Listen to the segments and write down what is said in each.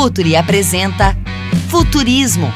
Futuri apresenta Futurismo.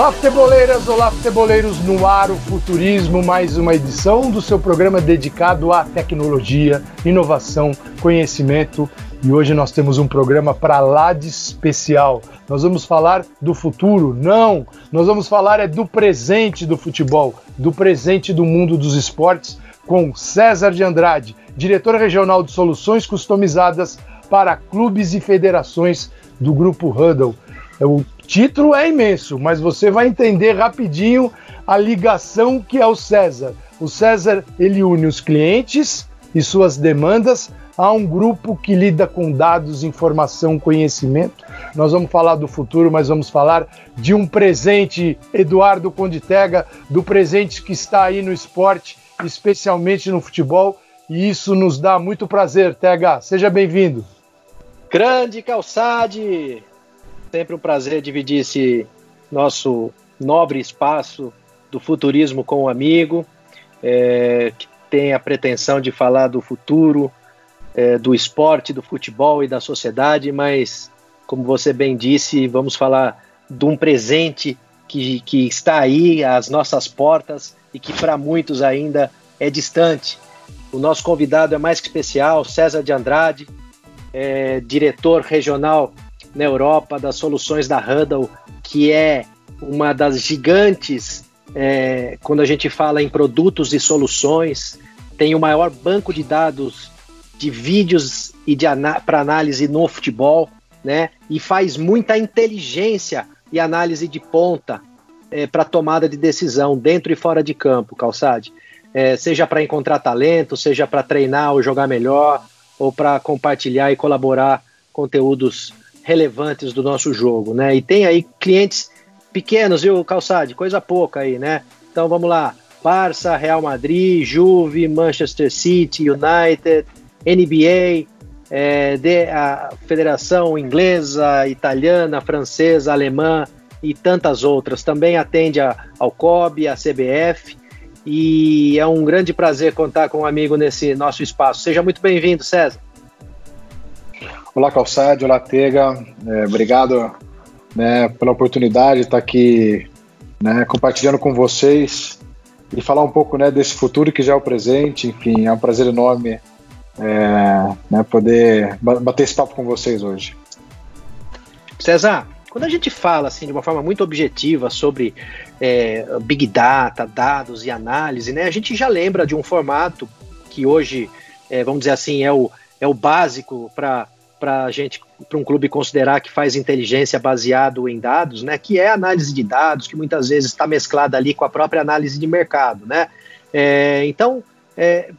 Olá, futeboleiras! Olá, futeboleiros no ar, o Futurismo, mais uma edição do seu programa dedicado à tecnologia, inovação, conhecimento. E hoje nós temos um programa para lá de especial. Nós vamos falar do futuro? Não! Nós vamos falar é do presente do futebol, do presente do mundo dos esportes, com César de Andrade, diretor regional de soluções customizadas para clubes e federações do Grupo Huddle. O título é imenso, mas você vai entender rapidinho a ligação que é o César. O César ele une os clientes e suas demandas a um grupo que lida com dados, informação, conhecimento. Nós vamos falar do futuro, mas vamos falar de um presente, Eduardo Conditega, do presente que está aí no esporte, especialmente no futebol, e isso nos dá muito prazer, Tega. Seja bem-vindo. Grande Calçade! Sempre um prazer dividir esse nosso nobre espaço do futurismo com um amigo é, que tem a pretensão de falar do futuro, é, do esporte, do futebol e da sociedade, mas, como você bem disse, vamos falar de um presente que, que está aí às nossas portas e que para muitos ainda é distante. O nosso convidado é mais que especial, César de Andrade, é, diretor regional na Europa das soluções da Huddle, que é uma das gigantes é, quando a gente fala em produtos e soluções, tem o maior banco de dados de vídeos e de para análise no futebol, né? E faz muita inteligência e análise de ponta é, para tomada de decisão dentro e fora de campo, Calçade. É, seja para encontrar talento, seja para treinar ou jogar melhor, ou para compartilhar e colaborar conteúdos relevantes do nosso jogo, né? E tem aí clientes pequenos, viu, Calçade? Coisa pouca aí, né? Então vamos lá. Barça, Real Madrid, Juve, Manchester City, United, NBA, é, de, a Federação Inglesa, Italiana, Francesa, Alemã e tantas outras. Também atende a, ao COB, a CBF. E é um grande prazer contar com um amigo nesse nosso espaço. Seja muito bem-vindo, César. Olá, Calçade, olá, Tega. É, obrigado né, pela oportunidade de estar aqui né, compartilhando com vocês e falar um pouco né, desse futuro que já é o presente. Enfim, é um prazer enorme é, né, poder bater esse papo com vocês hoje. César, quando a gente fala assim de uma forma muito objetiva sobre é, big data, dados e análise, né, a gente já lembra de um formato que hoje, é, vamos dizer assim, é o, é o básico para para a gente, para um clube considerar que faz inteligência baseado em dados, né? Que é análise de dados, que muitas vezes está mesclada ali com a própria análise de mercado, né? É, então, é,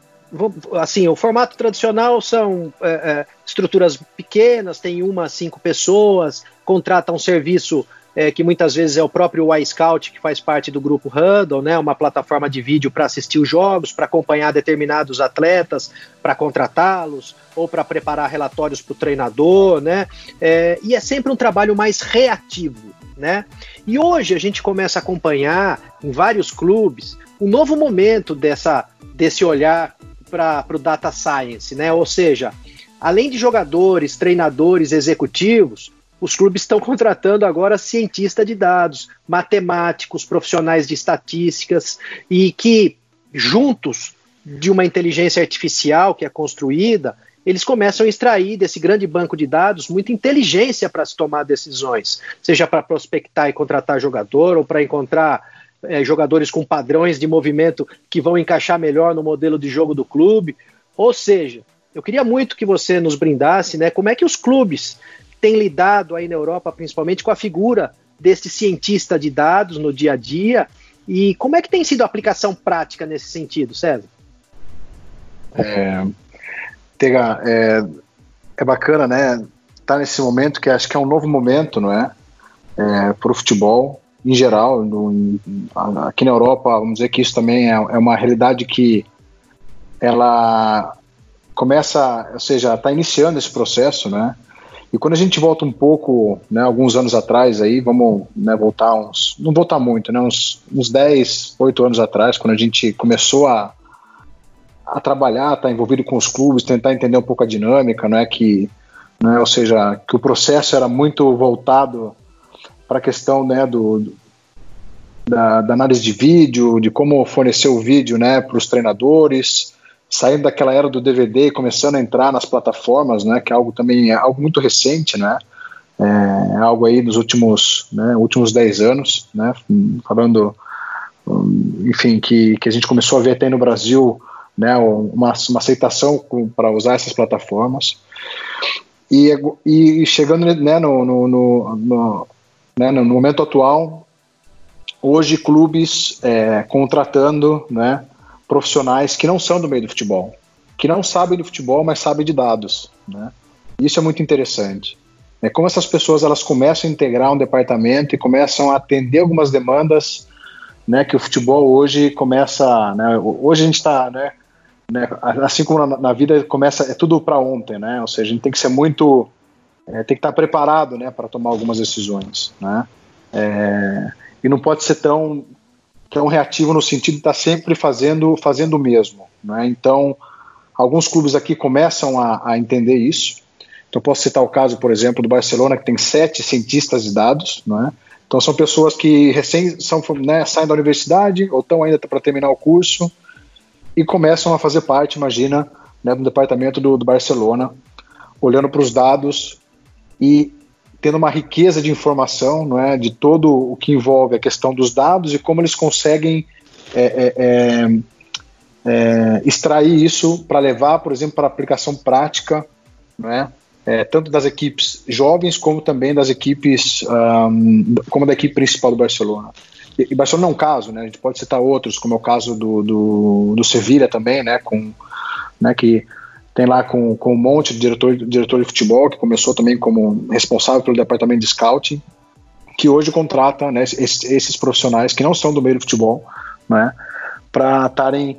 assim, o formato tradicional são é, é, estruturas pequenas, tem uma, cinco pessoas, contrata um serviço é, que muitas vezes é o próprio iScout, que faz parte do grupo Huddle, né, uma plataforma de vídeo para assistir os jogos, para acompanhar determinados atletas, para contratá-los ou para preparar relatórios para o treinador, né, é, e é sempre um trabalho mais reativo. Né? E hoje a gente começa a acompanhar em vários clubes um novo momento dessa, desse olhar para o data science, né? ou seja, além de jogadores, treinadores, executivos, os clubes estão contratando agora cientistas de dados, matemáticos, profissionais de estatísticas e que juntos de uma inteligência artificial que é construída, eles começam a extrair desse grande banco de dados muita inteligência para se tomar decisões, seja para prospectar e contratar jogador ou para encontrar é, jogadores com padrões de movimento que vão encaixar melhor no modelo de jogo do clube. Ou seja, eu queria muito que você nos brindasse, né? Como é que os clubes tem lidado aí na Europa, principalmente, com a figura desse cientista de dados no dia a dia. E como é que tem sido a aplicação prática nesse sentido, César? É, Tega, é, é bacana, né? Tá nesse momento que acho que é um novo momento, não é? é para o futebol em geral. No, aqui na Europa, vamos dizer que isso também é, é uma realidade que ela começa, ou seja, está iniciando esse processo, né? E quando a gente volta um pouco, né, alguns anos atrás aí, vamos né, voltar uns, não voltar muito, né, uns, uns 10, 8 anos atrás, quando a gente começou a, a trabalhar, estar tá envolvido com os clubes, tentar entender um pouco a dinâmica, não é que, né, ou seja, que o processo era muito voltado para a questão né, do, da, da, análise de vídeo, de como fornecer o vídeo né, para os treinadores, saindo daquela era do DVD e começando a entrar nas plataformas, né, que é algo também é algo muito recente, né, é, é algo aí dos últimos, né, últimos 10 anos, né, falando, enfim, que, que a gente começou a ver até no Brasil, né, uma, uma aceitação para usar essas plataformas, e, e chegando né, no, no, no, no, né, no momento atual, hoje clubes é, contratando, né, profissionais que não são do meio do futebol, que não sabem do futebol, mas sabem de dados. Né? Isso é muito interessante. É como essas pessoas elas começam a integrar um departamento e começam a atender algumas demandas né, que o futebol hoje começa. Né, hoje a gente está, né, né, assim como na, na, vida começa, é tudo para ontem, né? Ou seja, a gente tem que ser muito, é, tem que estar tá preparado, né, para tomar algumas decisões, né? É, e não pode ser tão tão reativo no sentido de estar tá sempre fazendo, fazendo o mesmo. Né? Então, alguns clubes aqui começam a, a, entender isso. Então, posso citar o caso, por exemplo, do Barcelona, que tem sete cientistas de dados. Né? Então, são pessoas que recém são, né, saem da universidade ou estão ainda para terminar o curso e começam a fazer parte, imagina, né, do departamento do, do Barcelona, olhando para os dados e tendo uma riqueza de informação, não é, de todo o que envolve a questão dos dados e como eles conseguem é, é, é, é extrair isso para levar, por exemplo, para aplicação prática, não é, é, tanto das equipes jovens como também das equipes, um, como da equipe principal do Barcelona. E, e Barcelona é um caso, né? A gente pode citar outros, como é o caso do, do, do Sevilha também, né? Com, né? Que tem lá com, com um monte de diretor, diretor de futebol, que começou também como responsável pelo departamento de scouting, que hoje contrata né, esses, esses, profissionais que não são do meio do futebol, né, para estarem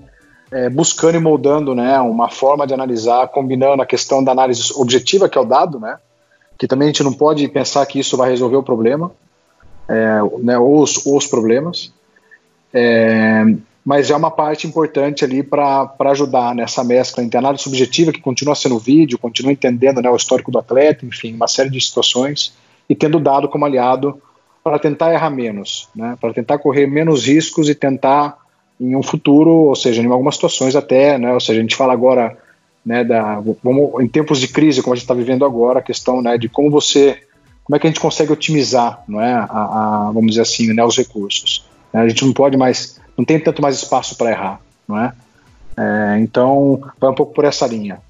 é, buscando e moldando né, uma forma de analisar, combinando a questão da análise objetiva, que é o dado, né, que também a gente não pode pensar que isso vai resolver o problema, é, né, ou, os, os problemas, é, mas é uma parte importante ali para ajudar nessa mescla entre análise subjetiva, que continua sendo vídeo, continua entendendo né, o histórico do atleta, enfim, uma série de situações, e tendo dado como aliado para tentar errar menos, né, para tentar correr menos riscos e tentar em um futuro, ou seja, em algumas situações até, né, ou seja, a gente fala agora né, da, vamos, em tempos de crise, como a gente está vivendo agora, a questão né, de como você, como é que a gente consegue otimizar, não é, a, a vamos dizer assim, né, os recursos. Né, a gente não pode mais não tem tanto mais espaço para errar, não é? é? Então, vai um pouco por essa linha.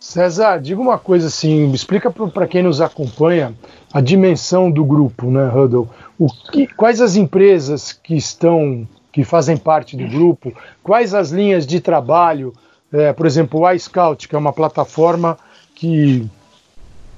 César, diga uma coisa assim, explica para quem nos acompanha a dimensão do grupo, né, Huddle? O que, quais as empresas que estão, que fazem parte do grupo, quais as linhas de trabalho, é, por exemplo, o iScout, que é uma plataforma que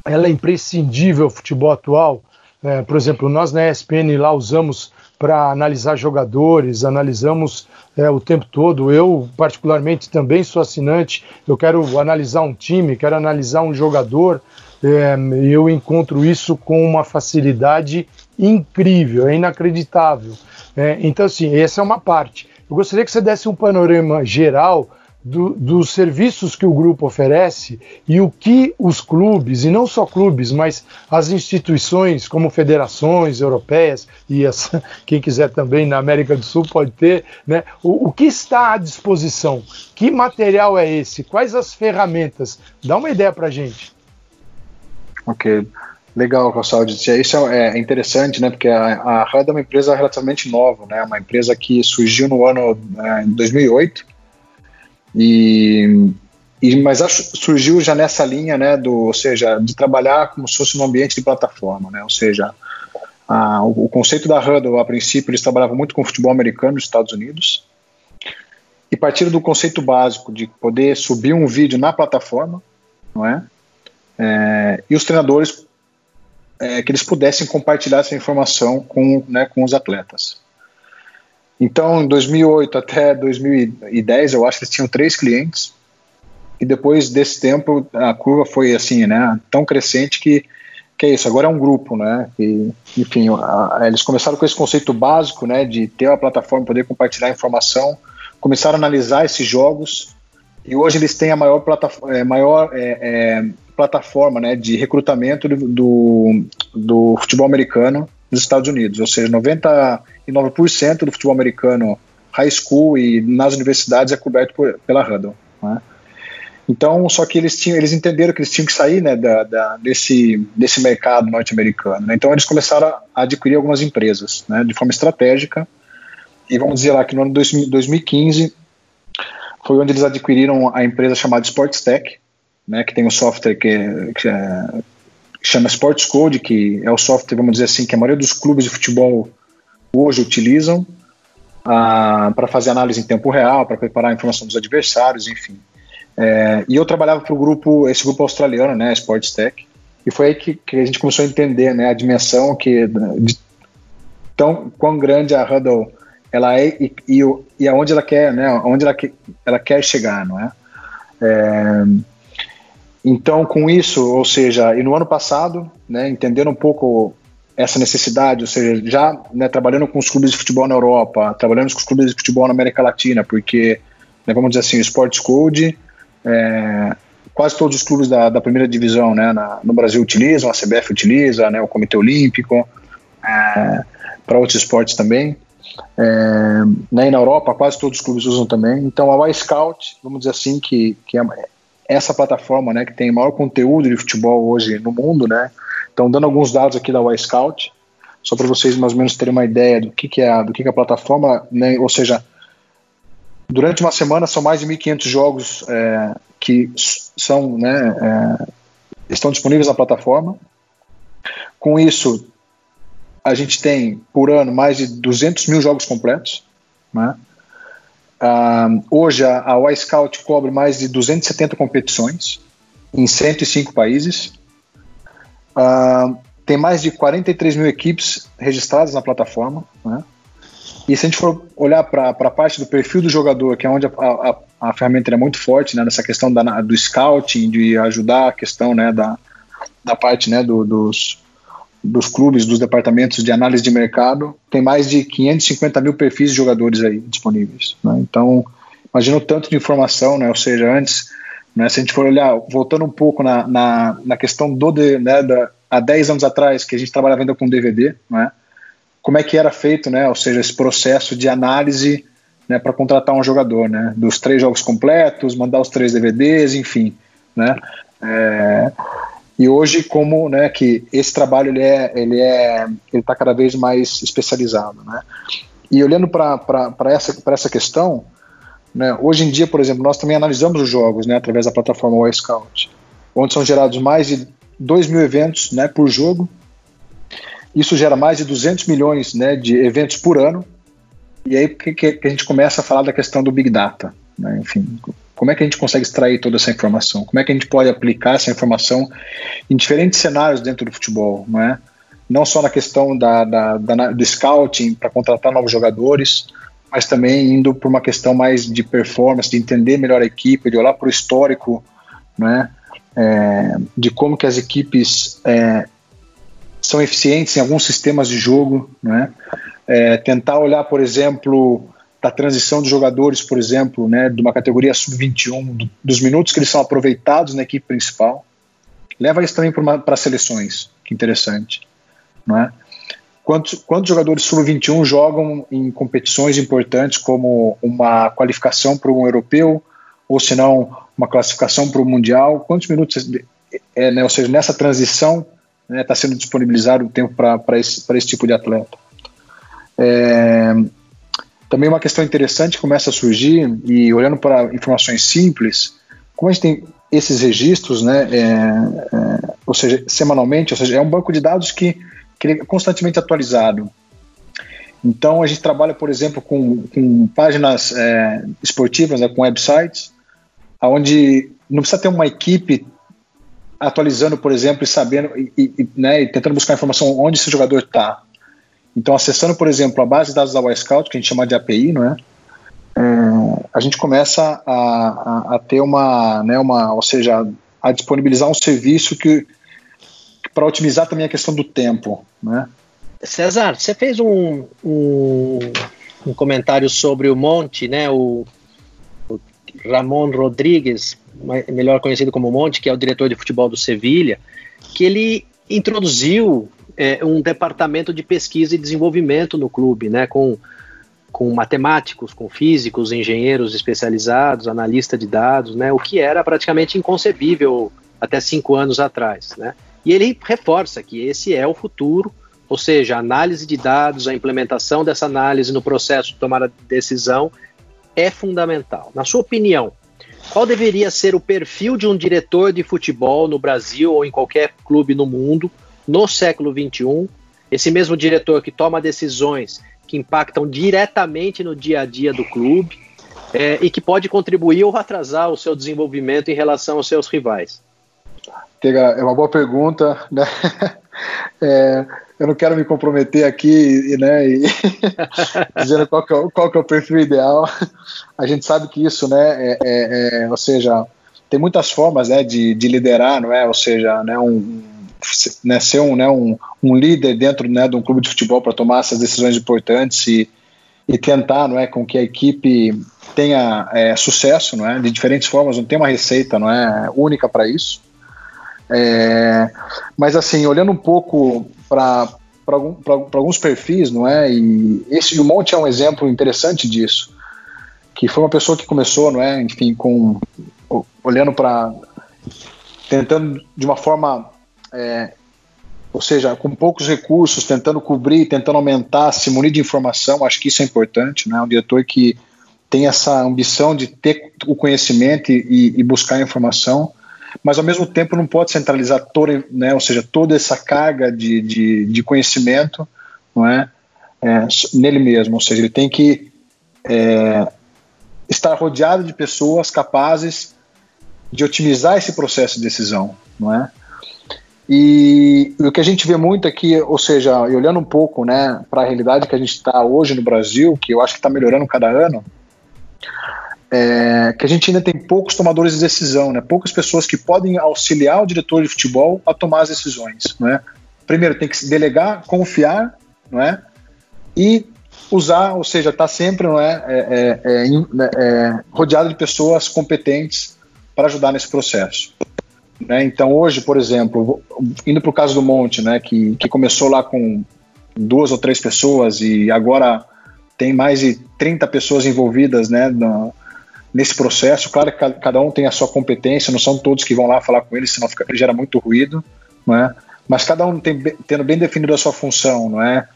ela é imprescindível ao futebol atual. É, por exemplo, nós na ESPN lá usamos para analisar jogadores, analisamos é, o tempo todo. Eu, particularmente, também sou assinante. Eu quero analisar um time, quero analisar um jogador. É, eu encontro isso com uma facilidade incrível, é inacreditável. É, então, assim, essa é uma parte. Eu gostaria que você desse um panorama geral do, dos serviços que o grupo oferece e o que os clubes, e não só clubes, mas as instituições como federações europeias e as, quem quiser também na América do Sul pode ter, né? O, o que está à disposição? Que material é esse? Quais as ferramentas? Dá uma ideia para gente. Ok. Legal, Calçado. Isso é, é interessante, né? Porque a, a é uma empresa relativamente nova, né? Uma empresa que surgiu no ano é, 2008 e, e, mas acho, surgiu já nessa linha, né, do, ou seja, de trabalhar como se fosse um ambiente de plataforma, né, ou seja, a, o, o, conceito da Huddle, a princípio, eles trabalhavam muito com futebol americano nos Estados Unidos, e partiram do conceito básico de poder subir um vídeo na plataforma, não é? é e os treinadores é, que eles pudessem compartilhar essa informação com, né, com os atletas. Então, em 2008 até 2010, eu acho que eles tinham três clientes. E depois desse tempo, a curva foi assim, né, tão crescente que que é isso, agora é um grupo, né? E, enfim, a, eles começaram com esse conceito básico, né, de ter uma plataforma, poder compartilhar informação, começaram a analisar esses jogos e hoje eles têm a maior, plataforma, é, maior é, é, plataforma né, de recrutamento do, do, do futebol americano nos Estados Unidos, ou seja, 99% do futebol americano high school e nas universidades é coberto por, pela Hudl. Né? Então, só que eles tinham, eles entenderam que eles tinham que sair né, da, da desse, desse mercado norte-americano. Né? Então, eles começaram a adquirir algumas empresas né, de forma estratégica. E vamos dizer lá que no ano 2015 foi onde eles adquiriram a empresa chamada Sports Tech, né, que tem um software que, que é, chama Sports Code, que é o software, vamos dizer assim, que a maioria dos clubes de futebol hoje utilizam ah, para fazer análise em tempo real, para preparar a informação dos adversários, enfim. É, e eu trabalhava para o grupo, esse grupo australiano, né, Sports Tech, e foi aí que, que, a gente começou a entender, né, a dimensão que de tão quão grande a Huddle ela é e, e, e aonde ela quer, né, aonde ela, ela quer chegar, não é? é então, com isso, ou seja, e no ano passado, né, entendendo um pouco essa necessidade, ou seja, já né, trabalhando com os clubes de futebol na Europa, trabalhando com os clubes de futebol na América Latina, porque, né, vamos dizer assim, o Sports Code, é, quase todos os clubes da, da primeira divisão né, na, no Brasil utilizam, a CBF utiliza, né, o Comitê Olímpico, é, para outros esportes também. É, né, e na Europa, quase todos os clubes usam também. Então, a Y-Scout, vamos dizer assim, que, que é, essa plataforma, né, que tem maior conteúdo de futebol hoje no mundo, né? Então, dando alguns dados aqui da Y-Scout, só para vocês mais ou menos terem uma ideia do que, que é, a, do que, que é a plataforma, né? Ou seja, durante uma semana são mais de 1.500 jogos é, que são, né, é, estão disponíveis na plataforma. Com isso, a gente tem por ano mais de 200 mil jogos completos, né? Uh, hoje a, a Y-Scout cobre mais de 270 competições em 105 países. Uh, tem mais de 43 mil equipes registradas na plataforma. Né? E se a gente for olhar para a parte do perfil do jogador, que é onde a, a, a ferramenta é muito forte né, nessa questão da, do scouting, de ajudar a questão né, da, da parte né, do, dos, dos clubes, dos departamentos de análise de mercado, tem mais de 550 mil perfis de jogadores aí disponíveis. Né? Então, imagina o tanto de informação, né? ou seja, antes, né, se a gente for olhar, voltando um pouco na, na, na questão do, né, da, há 10 anos atrás, que a gente trabalhava ainda com DVD, né, como é que era feito, né, ou seja, esse processo de análise né, para contratar um jogador, né, dos três jogos completos, mandar os três DVDs, enfim, né, é, e hoje, como né, que esse trabalho ele é, ele é, ele está cada vez mais especializado, né? E olhando para essa, essa questão, né, hoje em dia, por exemplo, nós também analisamos os jogos, né, através da plataforma Y-Scout, onde são gerados mais de 2 mil eventos, né, por jogo. Isso gera mais de 200 milhões, né, de eventos por ano. E aí que, que a gente começa a falar da questão do Big Data, né, enfim, como é que a gente consegue extrair toda essa informação? Como é que a gente pode aplicar essa informação em diferentes cenários dentro do futebol, não é? Não só na questão da, da, da do scouting para contratar novos jogadores, mas também indo para uma questão mais de performance, de entender melhor a equipe, de olhar para o histórico, né? É, de como que as equipes é, são eficientes em alguns sistemas de jogo, né? É, tentar olhar, por exemplo, da transição dos jogadores, por exemplo, né, de uma categoria sub-21, do, dos minutos que eles são aproveitados na equipe principal. Leva isso também para seleções, que interessante. Não é? Quantos, quantos jogadores sub-21 jogam em competições importantes como uma qualificação para um europeu, ou se não, uma classificação para o Mundial? Quantos minutos, é, né, ou seja, nessa transição está né, tá sendo disponibilizado o tempo para esse, esse tipo de atleta? É, também uma questão interessante começa a surgir, e olhando para informações simples, como a gente tem esses registros, né, é, é, ou seja, semanalmente, ou seja, é um banco de dados que, constantemente atualizado. Então, a gente trabalha, por exemplo, com, com páginas é, esportivas, né, com websites, onde não precisa ter uma equipe atualizando, por exemplo, e sabendo, e, e, né, e tentando buscar informação onde esse jogador está. Então, acessando, por exemplo, a base de dados da Wisecout, que a gente chama de API, não é? é a gente começa a, a, a, ter uma, né, uma, ou seja, a disponibilizar um serviço que para otimizar também a questão do tempo, né? César, você fez um, um, um comentário sobre o Monte, né? O, o Ramon Rodrigues, melhor conhecido como Monte, que é o diretor de futebol do Sevilha, que ele introduziu é, um departamento de pesquisa e desenvolvimento no clube, né? Com com matemáticos, com físicos, engenheiros especializados, analista de dados, né, o que era praticamente inconcebível até cinco anos atrás. Né? E ele reforça que esse é o futuro, ou seja, a análise de dados, a implementação dessa análise no processo de tomar a decisão é fundamental. Na sua opinião, qual deveria ser o perfil de um diretor de futebol no Brasil ou em qualquer clube no mundo no século XXI? Esse mesmo diretor que toma decisões que impactam diretamente no dia a dia do clube é, e que pode contribuir ou atrasar o seu desenvolvimento em relação aos seus rivais? É uma boa pergunta, né? É, eu não quero me comprometer aqui, né, e dizendo qual que, é, qual que é o perfil ideal. A gente sabe que isso, né, é, é, é ou seja, tem muitas formas, né, de, de liderar, não é? Ou seja, né, um, né, ser um, né, um, um líder dentro né, de um clube de futebol para tomar essas decisões importantes e, e tentar não é, com que a equipe tenha é, sucesso não é, de diferentes formas, não tem uma receita não é, única para isso. É, mas assim, olhando um pouco para algum, alguns perfis, não é? E esse Monte é um exemplo interessante disso, que foi uma pessoa que começou, não é? Enfim, com olhando para tentando de uma forma é, ou seja, com poucos recursos, tentando cobrir, tentando aumentar, se munir de informação, acho que isso é importante, né? Um diretor que tem essa ambição de ter o conhecimento e, e buscar a informação, mas ao mesmo tempo não pode centralizar toda, né? Ou seja, toda essa carga de, de, de conhecimento, não é? é? Nele mesmo, ou seja, ele tem que é, estar rodeado de pessoas capazes de otimizar esse processo de decisão, não é? E o que a gente vê muito aqui, ou seja, olhando um pouco né, para a realidade que a gente está hoje no Brasil, que eu acho que está melhorando cada ano, é que a gente ainda tem poucos tomadores de decisão, né, poucas pessoas que podem auxiliar o diretor de futebol a tomar as decisões. Né? Primeiro, tem que se delegar, confiar não é? e usar, ou seja, estar tá sempre não é, é, é, é, é rodeado de pessoas competentes para ajudar nesse processo. Né? Então, hoje, por exemplo, indo para o caso do Monte, né, que, que começou lá com duas ou três pessoas e agora tem mais de 30 pessoas envolvidas né, nesse processo. Claro que cada um tem a sua competência, não são todos que vão lá falar com ele, senão fica, gera muito ruído, né? mas cada um tem, tendo bem definido a sua função, não é?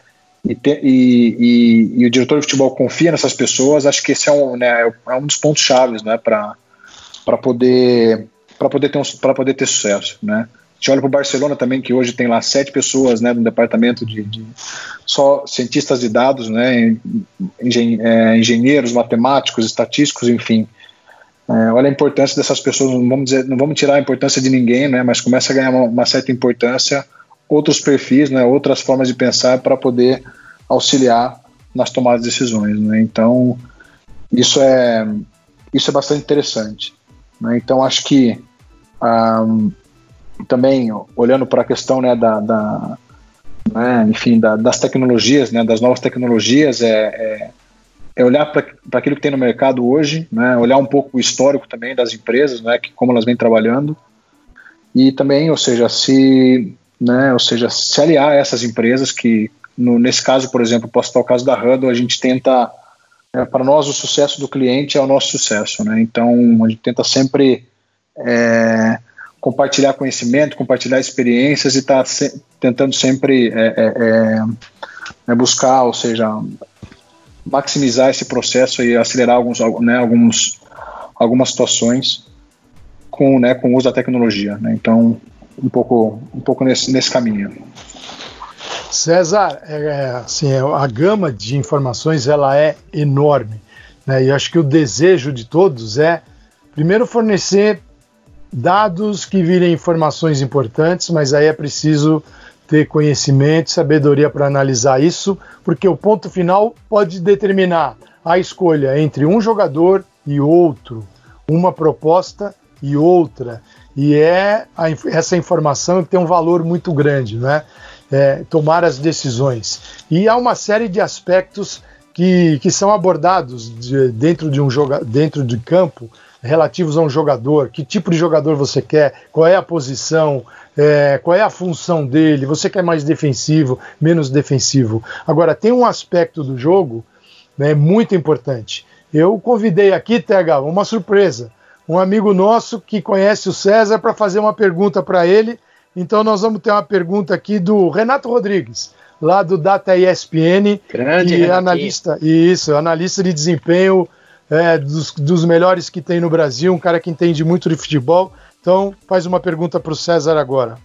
E, te, e, e, e, o diretor de futebol confia nessas pessoas, acho que esse é um, né, é um dos pontos chaves né, para poder poder ter um, poder ter sucesso, né? Gente olha para o Barcelona também, que hoje tem lá sete pessoas né, no departamento de, de só cientistas de dados, né, engen, é, engenheiros, matemáticos, estatísticos, enfim. É, olha a importância dessas pessoas, não vamos, dizer, não vamos tirar a importância de ninguém, né, mas começa a ganhar uma, uma certa importância outros perfis, né, outras formas de pensar para poder auxiliar nas tomadas de decisões. Né? Então, isso é, isso é bastante interessante. Né? Então, acho que um, também olhando para a questão né, da, da né, enfim, da, das tecnologias, né, das novas tecnologias, é, é, é olhar para aquilo que tem no mercado hoje, né, olhar um pouco o histórico também das empresas, né, que, como elas vêm trabalhando, e também, ou seja, se, né, ou seja, se aliar a essas empresas que, no, nesse caso, por exemplo, posso citar o caso da Huddle, a gente tenta, é, para nós, o sucesso do cliente é o nosso sucesso, né, então a gente tenta sempre é, compartilhar conhecimento, compartilhar experiências e estar tá se, tentando sempre é, é, é, é, buscar, ou seja, maximizar esse processo e acelerar alguns, né, alguns, algumas situações com, né, com o uso da tecnologia. Né? Então, um pouco, um pouco nesse, nesse caminho. César, é, assim, a gama de informações ela é enorme, né? E acho que o desejo de todos é primeiro fornecer dados que virem informações importantes, mas aí é preciso ter conhecimento, sabedoria para analisar isso, porque o ponto final pode determinar a escolha entre um jogador e outro, uma proposta e outra. E é a, essa informação que tem um valor muito grande, né? É, tomar as decisões. E há uma série de aspectos que, que são abordados de, dentro, de um joga, dentro de campo relativos a um jogador, que tipo de jogador você quer, qual é a posição, é, qual é a função dele, você quer mais defensivo, menos defensivo. Agora, tem um aspecto do jogo né, muito importante. Eu convidei aqui, Tega, uma surpresa um amigo nosso que conhece o César para fazer uma pergunta para ele. Então nós vamos ter uma pergunta aqui do Renato Rodrigues, lá do Data ESPN, Grande e analista, isso, analista de desempenho é, dos, dos melhores que tem no Brasil, um cara que entende muito de futebol. Então faz uma pergunta para o César agora.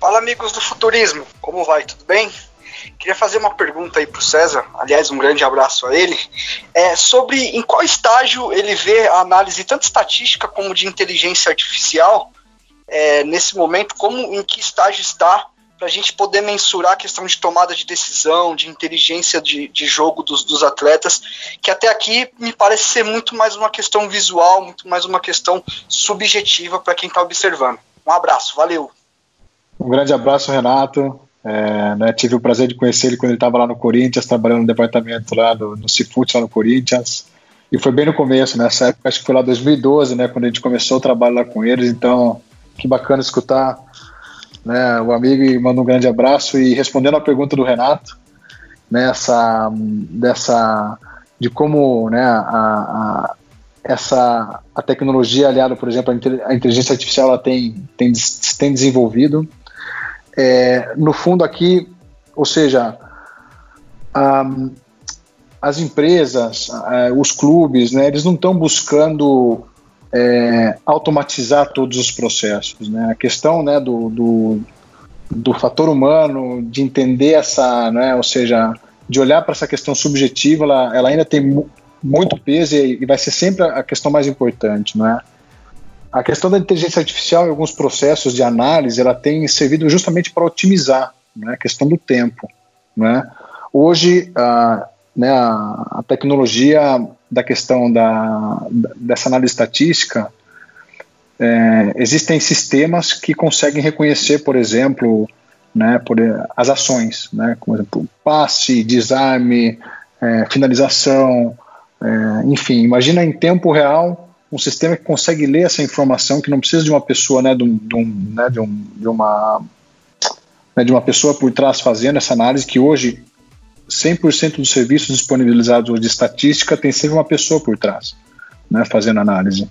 Fala amigos do Futurismo, como vai? Tudo bem? Queria fazer uma pergunta aí para o César, aliás, um grande abraço a ele, é, sobre em qual estágio ele vê a análise tanto estatística como de inteligência artificial é, nesse momento, como em que estágio está para a gente poder mensurar a questão de tomada de decisão, de inteligência de, de jogo dos, dos, atletas, que até aqui me parece ser muito mais uma questão visual, muito mais uma questão subjetiva para quem está observando. Um abraço, valeu. Um grande abraço, Renato. É, né, tive o prazer de conhecer ele quando ele estava lá no Corinthians, trabalhando no departamento lá do, no Cifut, lá no Corinthians. E foi bem no começo, nessa né, época, acho que foi lá 2012, né, quando a gente começou o trabalho lá com eles. Então, que bacana escutar né, o amigo e manda um grande abraço. E respondendo a pergunta do Renato, nessa né, dessa de como né, a, a, essa a tecnologia aliada, por exemplo, a inteligência artificial ela tem, tem, tem desenvolvido é, no fundo aqui, ou seja, as empresas, uh, os clubes, né, eles não estão buscando é, automatizar todos os processos. Né? A questão né, do, do, do, fator humano, de entender essa, né, ou seja, de olhar para essa questão subjetiva, ela, ela ainda tem mu muito peso e, e, vai ser sempre a questão mais importante, não é? A questão da inteligência artificial e alguns processos de análise, ela tem servido justamente para otimizar né, a questão do tempo. Né? Hoje, a, né, a, tecnologia da questão da, dessa análise estatística, é, existem sistemas que conseguem reconhecer, por exemplo, né, por, as ações, né, como exemplo, passe, desarme, é, finalização, é, enfim, imagina em tempo real um sistema que consegue ler essa informação, que não precisa de uma pessoa, né, de, um, de, um, né, de, um, de uma né, de uma pessoa por trás fazendo essa análise, que hoje 100% dos serviços disponibilizados de estatística tem sempre uma pessoa por trás, né, fazendo análise.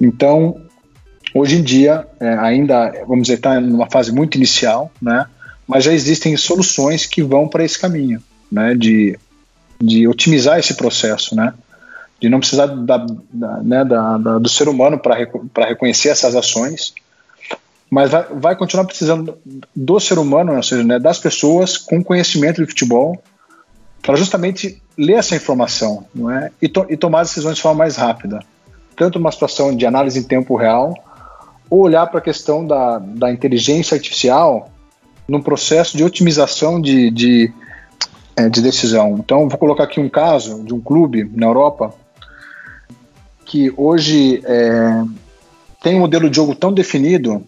Então, hoje em dia, é, ainda, vamos dizer, está numa fase muito inicial, né, mas já existem soluções que vão para esse caminho, né, de, de otimizar esse processo, né, de não precisar da, da, né, da, do ser humano para reconhecer essas ações, mas vai, vai, continuar precisando do ser humano, ou seja, né, das pessoas com conhecimento de futebol, para justamente ler essa informação não é? e, to, e tomar decisões de forma mais rápida. Tanto uma situação de análise em tempo real, ou olhar para a questão da, da inteligência artificial num processo de otimização de, de, é, de decisão. Então, vou colocar aqui um caso de um clube na Europa que hoje é, tem um modelo de jogo tão definido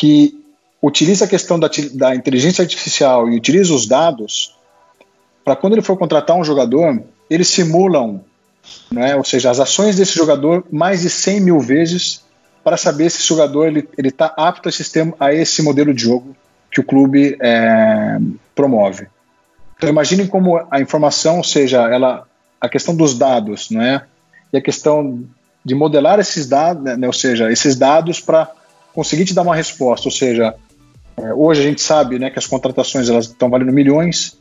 que utiliza a questão da, da inteligência artificial e utiliza os dados para quando ele for contratar um jogador, eles simulam, né, ou seja, as ações desse jogador mais de 100 mil vezes para saber se esse jogador ele está apto a, sistema, a esse modelo de jogo que o clube é, promove. Então imaginem como a informação, ou seja, ela, a questão dos dados, não é? e a questão de modelar esses dados, né, ou seja, esses dados para conseguir te dar uma resposta. Ou seja, é, hoje a gente sabe né, que as contratações elas estão valendo milhões,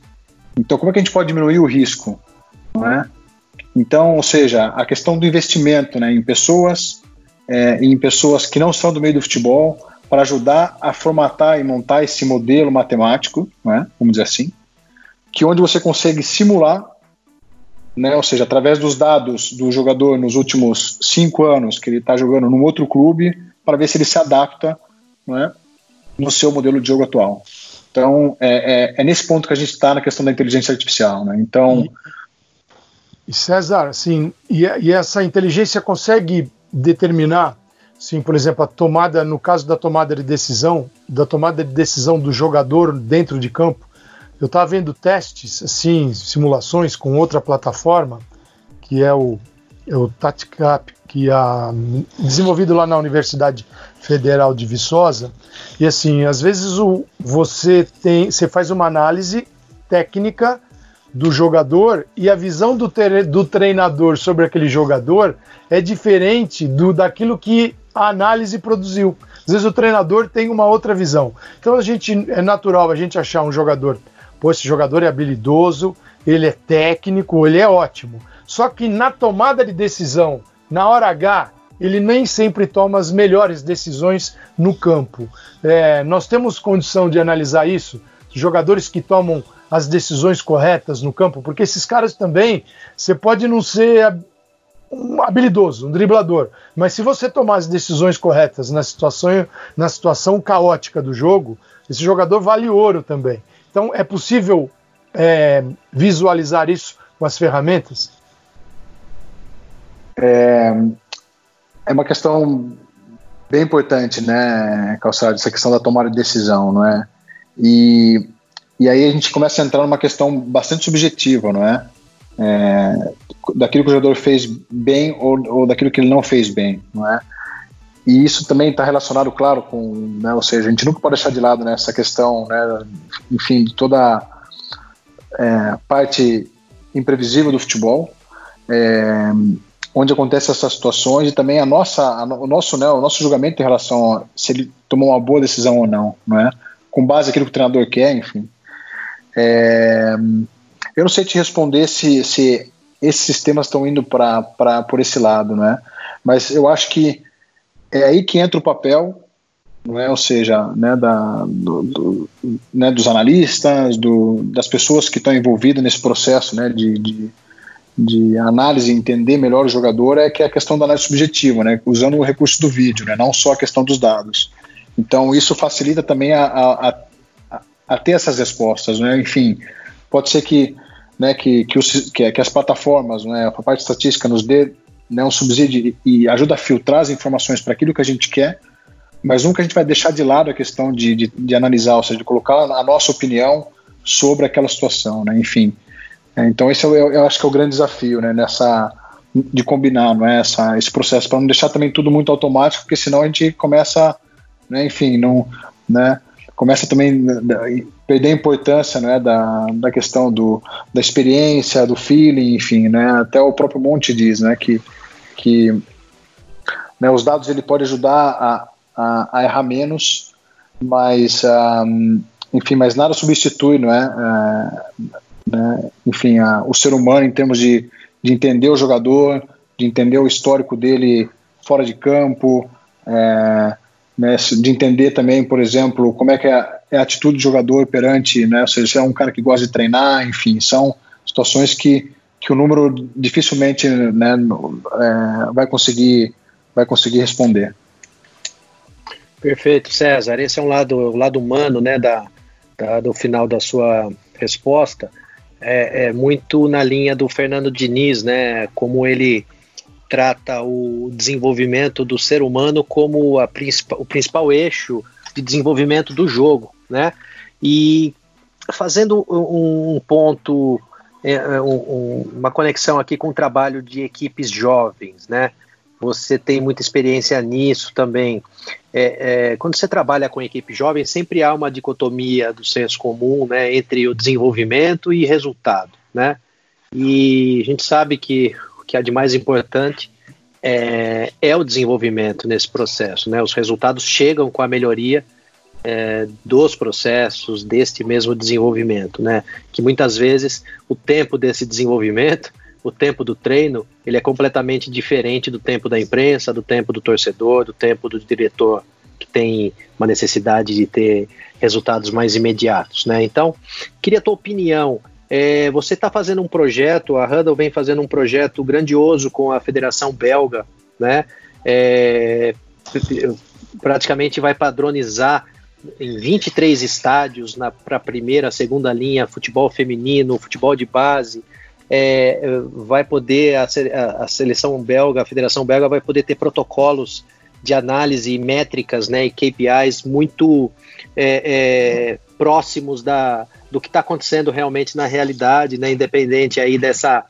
então como é que a gente pode diminuir o risco? É? Então, ou seja, a questão do investimento né, em pessoas, é, em pessoas que não são do meio do futebol, para ajudar a formatar e montar esse modelo matemático, é? vamos dizer assim, que onde você consegue simular né? Ou seja, através dos dados do jogador nos últimos cinco anos que ele está jogando num outro clube, para ver se ele se adapta, né? no seu modelo de jogo atual. Então, é, é, é nesse ponto que a gente está na questão da inteligência artificial. Né? Então. E, e César, assim, e, e, essa inteligência consegue determinar, sim, por exemplo, a tomada, no caso da tomada de decisão, da tomada de decisão do jogador dentro de campo. Eu estava vendo testes, assim, simulações com outra plataforma, que é o, é o que é desenvolvido lá na Universidade Federal de Viçosa. E assim, às vezes o, você tem, você faz uma análise técnica do jogador e a visão do, ter, do treinador sobre aquele jogador é diferente do daquilo que a análise produziu. Às vezes o treinador tem uma outra visão. Então a gente é natural a gente achar um jogador, pô, esse jogador é habilidoso, ele é técnico, ele é ótimo. Só que na tomada de decisão, na hora H, ele nem sempre toma as melhores decisões no campo. É, nós temos condição de analisar isso, jogadores que tomam as decisões corretas no campo, porque esses caras também, você pode não ser um habilidoso, um driblador, mas se você tomar as decisões corretas na situação, na situação caótica do jogo, esse jogador vale ouro também. Então é possível é, visualizar isso com as ferramentas? É, é uma questão bem importante, né, Calçado, essa questão da tomada de decisão, não é? E, e aí a gente começa a entrar numa questão bastante subjetiva, não é? é daquilo que o jogador fez bem ou, ou daquilo que ele não fez bem, não é? E isso também está relacionado, claro, com, né, ou seja, a gente nunca pode deixar de lado né, essa questão, né, enfim, de toda é, parte imprevisível do futebol. É, onde acontecem essas situações e também a nossa, a, o nosso, né, o nosso julgamento em relação a se ele tomou uma boa decisão ou não, não é? Com base naquilo que o treinador quer, enfim. É, eu não sei te responder se, se esses sistemas estão indo para por esse lado, não é? Mas eu acho que é aí que entra o papel, não é? Ou seja, né, da, do, do, né, dos analistas, do, das pessoas que estão envolvidas nesse processo, né, de, de de análise, entender melhor o jogador, é que é a questão da análise subjetiva, né, usando o recurso do vídeo, né, não só a questão dos dados. Então, isso facilita também a, a, a, a ter essas respostas. Né, enfim, pode ser que, né, que, que, os, que, que as plataformas, né, a parte estatística nos dê né, um subsídio e ajuda a filtrar as informações para aquilo que a gente quer, mas nunca a gente vai deixar de lado a questão de, de, de analisar, ou seja, de colocar a nossa opinião sobre aquela situação. Né, enfim, então esse eu, é eu, acho que é o grande desafio, né, nessa de combinar, não é, essa, esse processo para não deixar também tudo muito automático, porque senão a gente começa, né, enfim, não, né, começa também a perder a importância, né, da, da questão do, da experiência, do feeling, enfim, né, até o próprio Monte diz, né, que, que né, os dados ele pode ajudar a, a, a errar menos, mas um, enfim, mas nada substitui, não é, é né? enfim, a, o ser humano em termos de, de entender o jogador, de entender o histórico dele fora de campo, é, né, de entender também, por exemplo, como é que é, é a atitude do jogador perante, né, ou seja, se é um cara que gosta de treinar, enfim, são situações que, que o número dificilmente né, é, vai conseguir vai conseguir responder. Perfeito, César. Esse é um lado, lado humano, né, da, da, do final da sua resposta é, é muito na linha do Fernando Diniz, né? Como ele trata o desenvolvimento do ser humano como a o principal eixo de desenvolvimento do jogo, né? E fazendo um ponto, é, é, um, uma conexão aqui com o trabalho de equipes jovens, né? Você tem muita experiência nisso também. É, é, quando você trabalha com equipe jovem, sempre há uma dicotomia do senso comum né, entre o desenvolvimento e resultado. Né? E a gente sabe que o que há de mais importante é, é o desenvolvimento nesse processo. Né? Os resultados chegam com a melhoria é, dos processos, deste mesmo desenvolvimento. Né? Que muitas vezes o tempo desse desenvolvimento o tempo do treino ele é completamente diferente do tempo da imprensa, do tempo do torcedor, do tempo do diretor que tem uma necessidade de ter resultados mais imediatos, né? Então, queria a tua opinião. É, você está fazendo um projeto, a Huddle vem fazendo um projeto grandioso com a Federação Belga, né? É, praticamente vai padronizar em 23 estádios para a primeira, segunda linha, futebol feminino, futebol de base. É, vai poder, a, a, seleção belga, a Federação Belga vai poder ter protocolos de análise e métricas né, e KPIs muito é, é, próximos da, do que está acontecendo realmente na realidade, né, independente aí dessa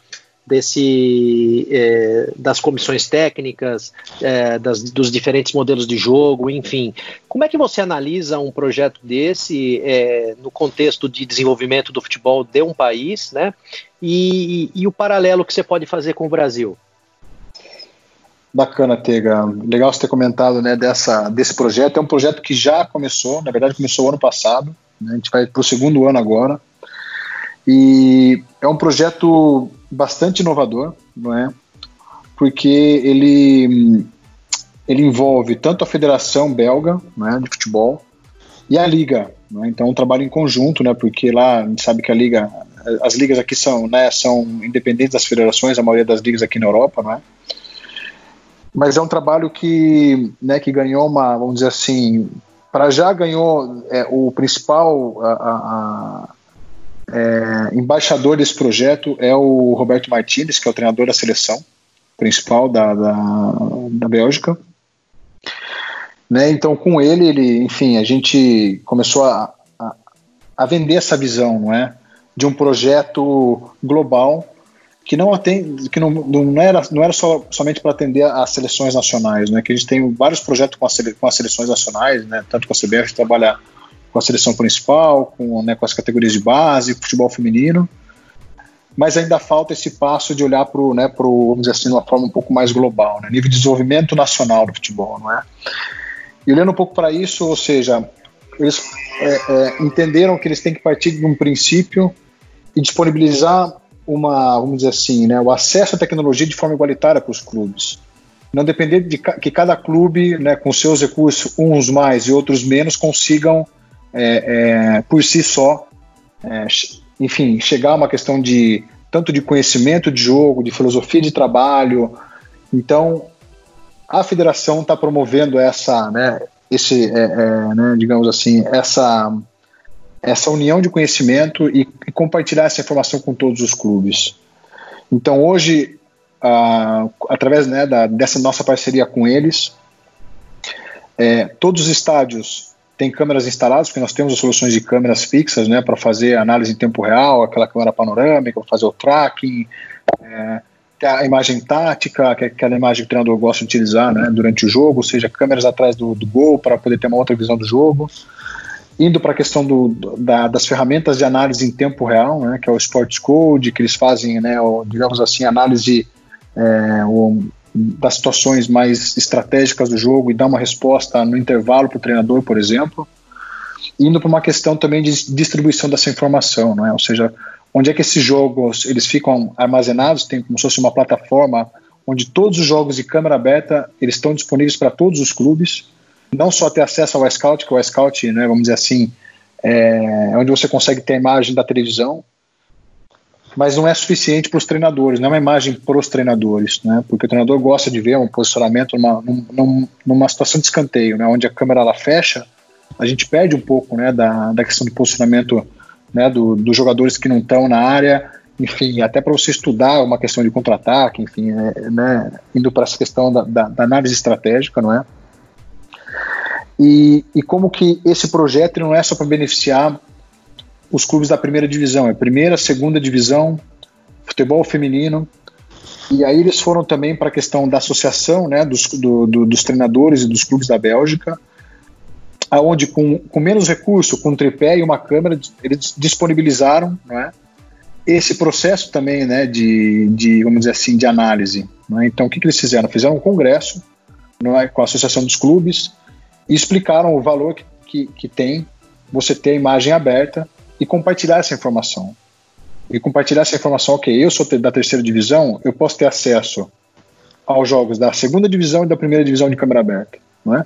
desse é, das comissões técnicas, é, das, dos diferentes modelos de jogo, enfim. Como é que você analisa um projeto desse é, no contexto de desenvolvimento do futebol de um país, né? E, e, o paralelo que você pode fazer com o Brasil? Bacana, Tega. Legal você ter comentado né, dessa, desse projeto. É um projeto que já começou, na verdade começou ano passado. Né, a gente vai para o segundo ano agora. E é um projeto bastante inovador, não é? Porque ele ele envolve tanto a Federação Belga né, de Futebol e a Liga. Né? Então, é um trabalho em conjunto, né, porque lá a gente sabe que a Liga, as ligas aqui são, né, são independentes das federações, a maioria das ligas aqui na Europa, né? Mas é um trabalho que, né, que ganhou uma, vamos dizer assim, para já ganhou é, o principal a, a, é, embaixador desse projeto é o Roberto Martínez, que é o treinador da seleção principal da, da, da Bélgica. Né, então, com ele, ele, enfim, a gente começou a, a, a vender essa visão, não é, de um projeto global que não atende, que não, não era, não era só, somente para atender as seleções nacionais, né? Que a gente tem vários projetos com, a, com as seleções nacionais, né? Tanto com a CBF trabalha com a seleção principal, com, né, com as categorias de base, futebol feminino, mas ainda falta esse passo de olhar para o, né, vamos dizer assim, de uma forma um pouco mais global, né, nível de desenvolvimento nacional do futebol, não é? E olhando um pouco para isso, ou seja, eles é, é, entenderam que eles têm que partir de um princípio e disponibilizar uma, vamos dizer assim, né, o acesso à tecnologia de forma igualitária para os clubes. Não depender de que cada clube, né, com seus recursos, uns mais e outros menos, consigam é, é, por si só, é, enfim, chegar a uma questão de tanto de conhecimento de jogo, de filosofia de trabalho. Então, a federação está promovendo essa, né, esse, é, é, né, digamos assim, essa essa união de conhecimento e, e, compartilhar essa informação com todos os clubes. Então, hoje, através né, da, dessa nossa parceria com eles, é, todos os estádios tem câmeras instaladas, porque nós temos as soluções de câmeras fixas, né, para fazer análise em tempo real, aquela câmera panorâmica, fazer o tracking, é, a imagem tática, que é aquela imagem que o treinador gosta de utilizar né, durante o jogo, ou seja, câmeras atrás do, do gol para poder ter uma outra visão do jogo. Indo para a questão do, da, das ferramentas de análise em tempo real, né, que é o Sports Code, que eles fazem, né, o, digamos assim, análise é, o, das situações mais estratégicas do jogo e dar uma resposta no intervalo para o treinador, por exemplo, indo para uma questão também de distribuição dessa informação, não é? Ou seja, onde é que esses jogos eles ficam armazenados? Tem como se fosse uma plataforma onde todos os jogos de câmera aberta eles estão disponíveis para todos os clubes, não só ter acesso ao iScout, que o iScout, né, vamos dizer assim, é onde você consegue ter a imagem da televisão, mas não é suficiente para os treinadores, não é uma imagem para os treinadores, né? Porque o treinador gosta de ver um posicionamento numa, numa, numa situação de escanteio, né? Onde a câmera ela fecha, a gente perde um pouco, né? Da, da questão do posicionamento, né? Do, dos jogadores que não estão na área, enfim, até para você estudar uma questão de contra-ataque, enfim, é, né? Indo para essa questão da, da, da análise estratégica, não é? E, e, como que esse projeto não é só para beneficiar os clubes da primeira divisão, é primeira, segunda divisão, futebol feminino. E aí eles foram também para a questão da associação né, dos, do, do, dos treinadores e dos clubes da Bélgica, aonde com, com menos recurso, com um tripé e uma câmera, eles disponibilizaram né, esse processo também né, de, de, vamos dizer assim, de análise. Né? Então, o que, que eles fizeram? Fizeram um congresso é, com a Associação dos Clubes e explicaram o valor que, que, que tem você ter a imagem aberta e compartilhar essa informação. E compartilhar essa informação, ok, eu sou da terceira divisão, eu posso ter acesso aos jogos da segunda divisão e da primeira divisão de câmera aberta, não é?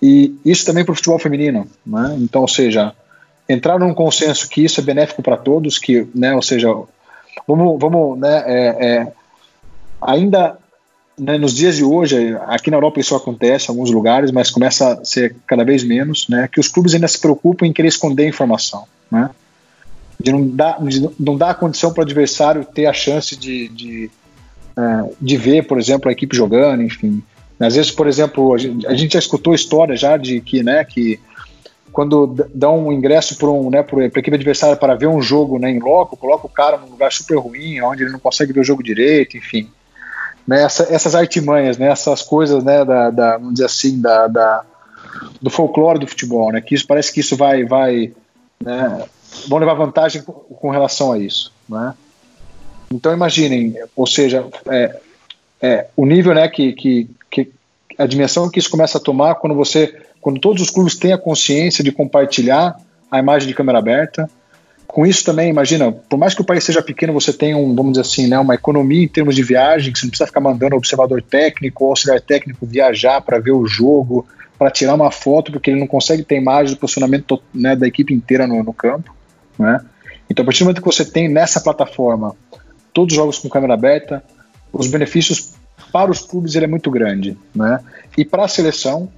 E isso também para o futebol feminino, né? Então, ou seja, entrar num consenso que isso é benéfico para todos, que, né, ou seja, vamos, vamos, né, é, é, ainda né, nos dias de hoje, aqui na Europa isso acontece em alguns lugares, mas começa a ser cada vez menos, né, que os clubes ainda se preocupam em querer esconder informação, né, de não dar, de não dar a condição para o adversário ter a chance de, de, uh, de ver, por exemplo, a equipe jogando, enfim. Às vezes, por exemplo, a gente, a gente já escutou história já de que, né, que quando dão um ingresso para um, né, a equipe adversária para ver um jogo né, em loco, coloca o cara num lugar super ruim, onde ele não consegue ver o jogo direito, enfim né, essa, essas artimanhas, né, essas coisas, né, da, da, vamos dizer assim, da, da, do folclore do futebol, né, que isso parece que isso vai, vai, né, vão levar vantagem com, com relação a isso, né. Então imaginem, ou seja, é, é, o nível, né, que, que, que a dimensão que isso começa a tomar quando você, quando todos os clubes têm a consciência de compartilhar a imagem de câmera aberta, com isso também, imagina, por mais que o país seja pequeno, você tem um, vamos dizer assim, né, uma economia em termos de viagem, que você não precisa ficar mandando observador técnico ou auxiliar técnico viajar para ver o jogo, para tirar uma foto, porque ele não consegue ter imagem do posicionamento né, da equipe inteira no, no campo. Né? Então, a partir do momento que você tem nessa plataforma todos os jogos com câmera aberta, os benefícios para os clubes ele é muito grande. Né? E para a seleção,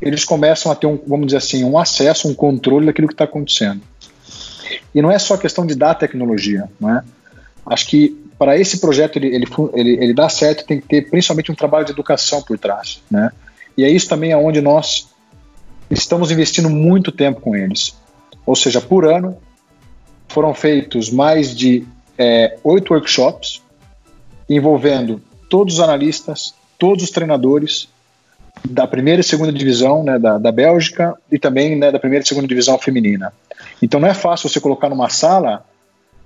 eles começam a ter, um, vamos dizer assim, um acesso, um controle daquilo que está acontecendo. E não é só questão de dar tecnologia, não é? Acho que para esse projeto ele, ele, ele, ele dá certo, tem que ter principalmente um trabalho de educação por trás, né? E é isso também aonde nós estamos investindo muito tempo com eles. Ou seja, por ano foram feitos mais de é, oito workshops envolvendo todos os analistas, todos os treinadores da primeira e segunda divisão né, da, da Bélgica e também né, da primeira e segunda divisão feminina. Então não é fácil você colocar numa sala,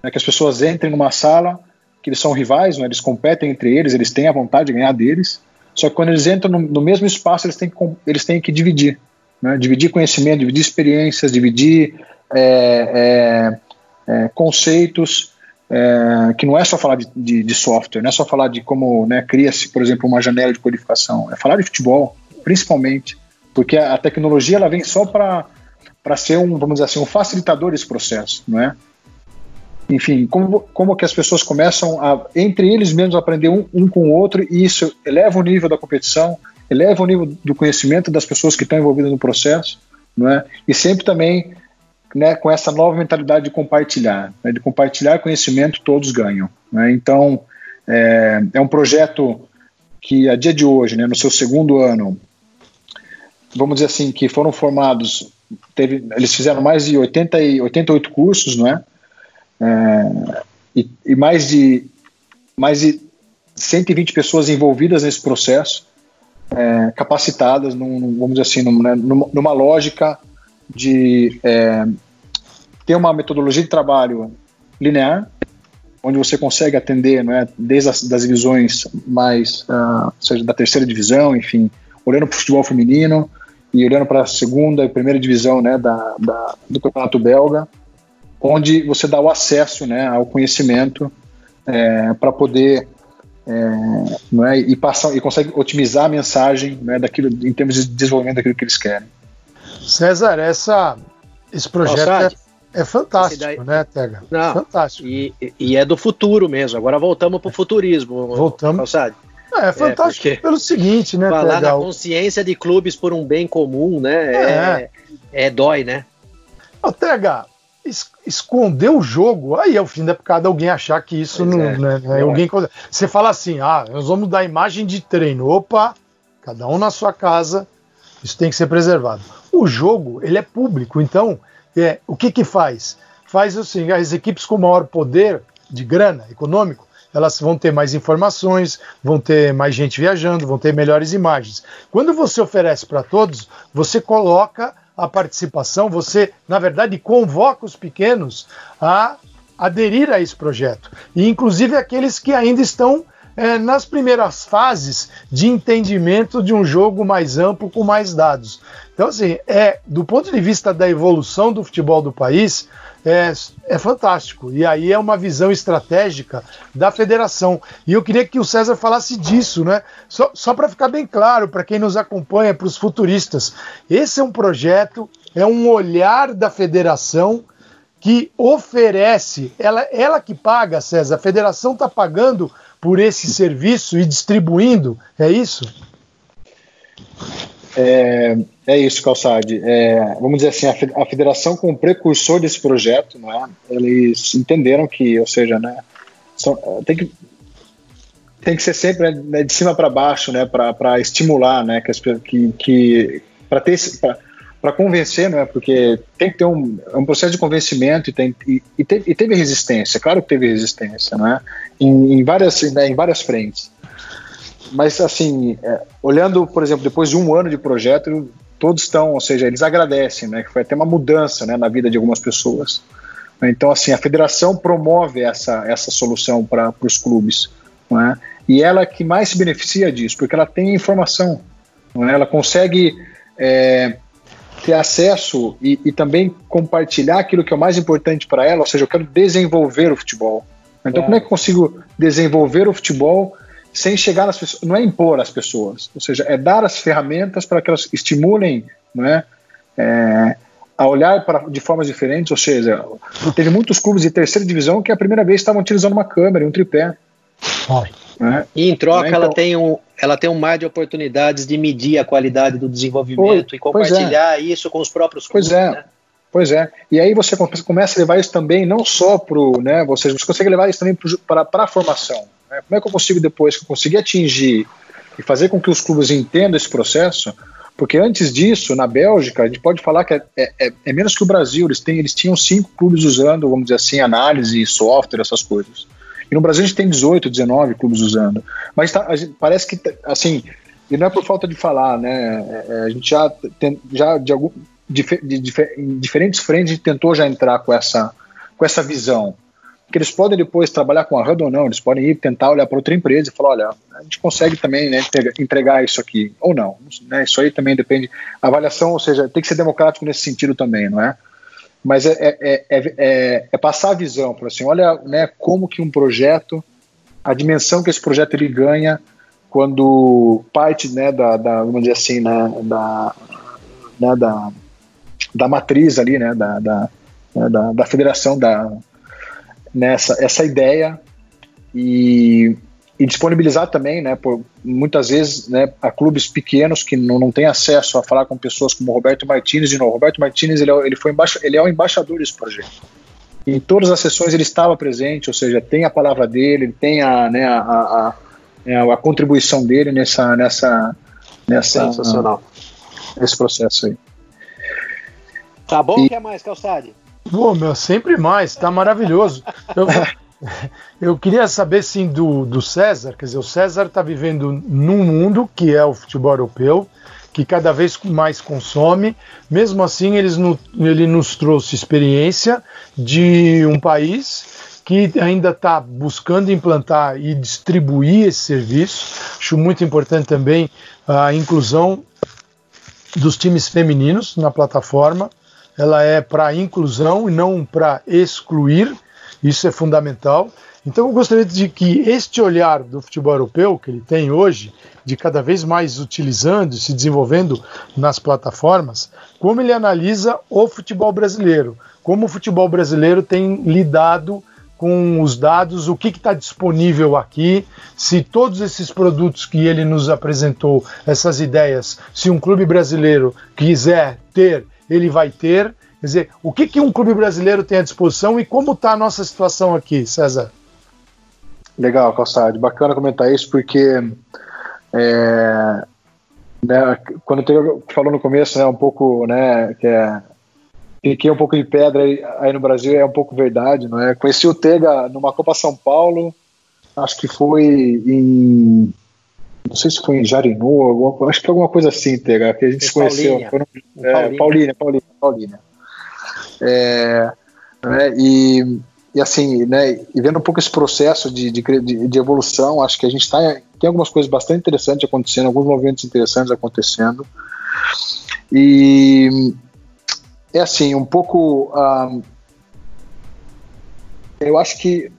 né, que as pessoas entrem numa sala, que eles são rivais, né, eles competem entre eles, eles têm a vontade de ganhar deles, só que quando eles entram no, no mesmo espaço, eles têm que, eles têm que dividir. Né, dividir conhecimento, dividir experiências, dividir é, é, é, conceitos, é, que não é só falar de, de, de, software, não é só falar de como né, cria-se, por exemplo, uma janela de codificação, é falar de futebol, principalmente, porque a, a tecnologia ela vem só para ser um, vamos dizer assim, um facilitador desse processo, não é? Enfim, como, como que as pessoas começam a, entre eles mesmos, aprender um, um com o outro e isso eleva o nível da competição, eleva o nível do conhecimento das pessoas que estão envolvidas no processo, não é? E sempre também né, com essa nova mentalidade de compartilhar, né, de compartilhar conhecimento, todos ganham. Né? Então, é, é, um projeto que, a dia de hoje, né, no seu segundo ano, vamos dizer assim, que foram formados teve, eles fizeram mais de 80 e, 88 cursos, não é? é e, e, mais de mais de 120 pessoas envolvidas nesse processo, é, capacitadas, num, vamos dizer assim, numa, numa lógica de é, ter uma metodologia de trabalho linear, onde você consegue atender, não é, desde as das divisões mais, uh, seja da terceira divisão, enfim, olhando para o futebol feminino, e olhando para a segunda e primeira divisão né, da, da, do campeonato belga, onde você dá o acesso né, ao conhecimento é, para poder é, não é, e passar e consegue otimizar a mensagem né, daquilo em termos de desenvolvimento daquilo que eles querem. César, essa, esse projeto é, é, fantástico, daí... né, Tega? Não, fantástico. E, e, é do futuro mesmo. Agora voltamos para o futurismo. Voltamos. Calçade. É, é fantástico é pelo seguinte, né? Falar Pedro? da consciência de clubes por um bem comum, né? É, é, é dói, né? Ô, TH, es esconder o jogo, aí é o fim da picada alguém achar que isso pois não. É. Né, né alguém, você fala assim, ah, nós vamos dar imagem de treino. Opa, cada um na sua casa, isso tem que ser preservado. O jogo, ele é público, então, é, o que que faz? Faz assim, as equipes com maior poder de grana econômico, elas vão ter mais informações, vão ter mais gente viajando, vão ter melhores imagens. Quando você oferece para todos, você coloca a participação, você, na verdade, convoca os pequenos a aderir a esse projeto. E inclusive aqueles que ainda estão é, nas primeiras fases de entendimento de um jogo mais amplo, com mais dados. Então, assim, é, do ponto de vista da evolução do futebol do país, é, é fantástico. E aí é uma visão estratégica da federação. E eu queria que o César falasse disso, né? Só, só para ficar bem claro para quem nos acompanha, para os futuristas. Esse é um projeto, é um olhar da federação que oferece, ela, ela que paga, César, a federação está pagando por esse serviço e distribuindo, é isso? É, é isso, Calçade. É, vamos dizer assim, a, federação como precursor desse projeto, não é? eles entenderam que, ou seja, né, são, tem, que, tem que ser sempre né, de cima para baixo, né, para estimular, né, que, que, que para ter para convencer, não é? Porque tem que ter um, é um processo de convencimento e, tem, e, e, teve, e teve resistência, claro que teve resistência, não é? Em, em várias, né, em várias frentes mas assim, é, olhando, por exemplo, depois de um ano de projeto, todos estão, ou seja, eles agradecem, né, que foi até uma mudança, né, na vida de algumas pessoas. Então, assim, a federação promove essa, essa solução para os clubes, é? e ela que mais se beneficia disso, porque ela tem informação, é? ela consegue é, ter acesso e, e, também compartilhar aquilo que é o mais importante para ela, ou seja, eu quero desenvolver o futebol. Então, é. como é que eu consigo desenvolver o futebol sem chegar nas pessoas, não é impor às pessoas, ou seja, é dar as ferramentas para que elas estimulem, não é, a olhar para, de formas diferentes, ou seja, teve muitos clubes de terceira divisão que a primeira vez estavam utilizando uma câmera e um tripé. Né? E em troca né? então, ela, tem um, ela tem um mar de oportunidades de medir a qualidade do desenvolvimento e é. compartilhar é. isso com os próprios clubes. Pois é. Né? Pois é. E aí você começa a levar isso também não só para o. Né, você, você consegue levar isso também para a formação. Né? Como é que eu consigo, depois que eu conseguir atingir e fazer com que os clubes entendam esse processo? Porque antes disso, na Bélgica, a gente pode falar que é, é, é menos que o Brasil. Eles, têm, eles tinham cinco clubes usando, vamos dizer assim, análise, software, essas coisas. E no Brasil a gente tem 18, 19 clubes usando. Mas tá, gente, parece que, assim, e não é por falta de falar, né? É, é, a gente já, tem, já de, algum, de, em diferentes frentes, tentou já entrar com essa, com essa visão que eles podem depois trabalhar com a HUD ou não, eles podem ir tentar olhar para outra empresa e falar, olha, a gente consegue também né, entregar isso aqui, ou não, né, isso aí também depende, a avaliação, ou seja, tem que ser democrático nesse sentido também, não é? Mas é, é, é, é, é passar a visão, para assim, olha né, como que um projeto, a dimensão que esse projeto ele ganha quando parte né, da, da vamos dizer assim, né, da, né, da, da matriz ali, né, da, da, da, da federação da nessa essa ideia e, e disponibilizar também, né, por, muitas vezes, né, a clubes pequenos que não, não têm acesso a falar com pessoas como Roberto Martins, de novo, Roberto Martins ele, é, ele, foi ele é o embaixador desse projeto. Em todas as sessões ele estava presente, ou seja, tem a palavra dele, ele tem a, né, a, a, a, é, a contribuição dele nessa, nessa, nessa, Sensacional. nesse processo aí. Tá bom, e, quer mais, Calçade? Pô, meu, sempre mais, tá maravilhoso. Eu, eu queria saber, sim, do, do César, quer dizer, o César está vivendo num mundo que é o futebol europeu, que cada vez mais consome. Mesmo assim, eles no, ele nos trouxe experiência de um país que ainda está buscando implantar e distribuir esse serviço. Acho muito importante também a inclusão dos times femininos na plataforma ela é para inclusão e não para excluir, isso é fundamental. Então eu gostaria de que este olhar do futebol europeu que ele tem hoje, de cada vez mais utilizando e se desenvolvendo nas plataformas, como ele analisa o futebol brasileiro, como o futebol brasileiro tem lidado com os dados, o que está disponível aqui, se todos esses produtos que ele nos apresentou, essas ideias, se um clube brasileiro quiser ter ele vai ter. Quer dizer, o que, que um clube brasileiro tem à disposição e como está a nossa situação aqui, César? Legal, Calçade. Bacana comentar isso, porque é, né, quando eu falou no começo, né, um pouco, né, que é fiquei um pouco de pedra aí, aí, no Brasil é um pouco verdade, não é? Conheci o Tega numa Copa São Paulo, acho que foi em não sei se foi em Jarinu, alguma, acho que alguma coisa assim, Tega, que a gente se conheceu. Foram, é, Paulínia, Paulínia, Paulínia. É, né, e, e assim, né, e vendo um pouco esse processo de, de, de evolução, acho que a gente tá, tem algumas coisas bastante interessantes acontecendo, alguns movimentos interessantes acontecendo. E é assim, um pouco. Um, eu acho que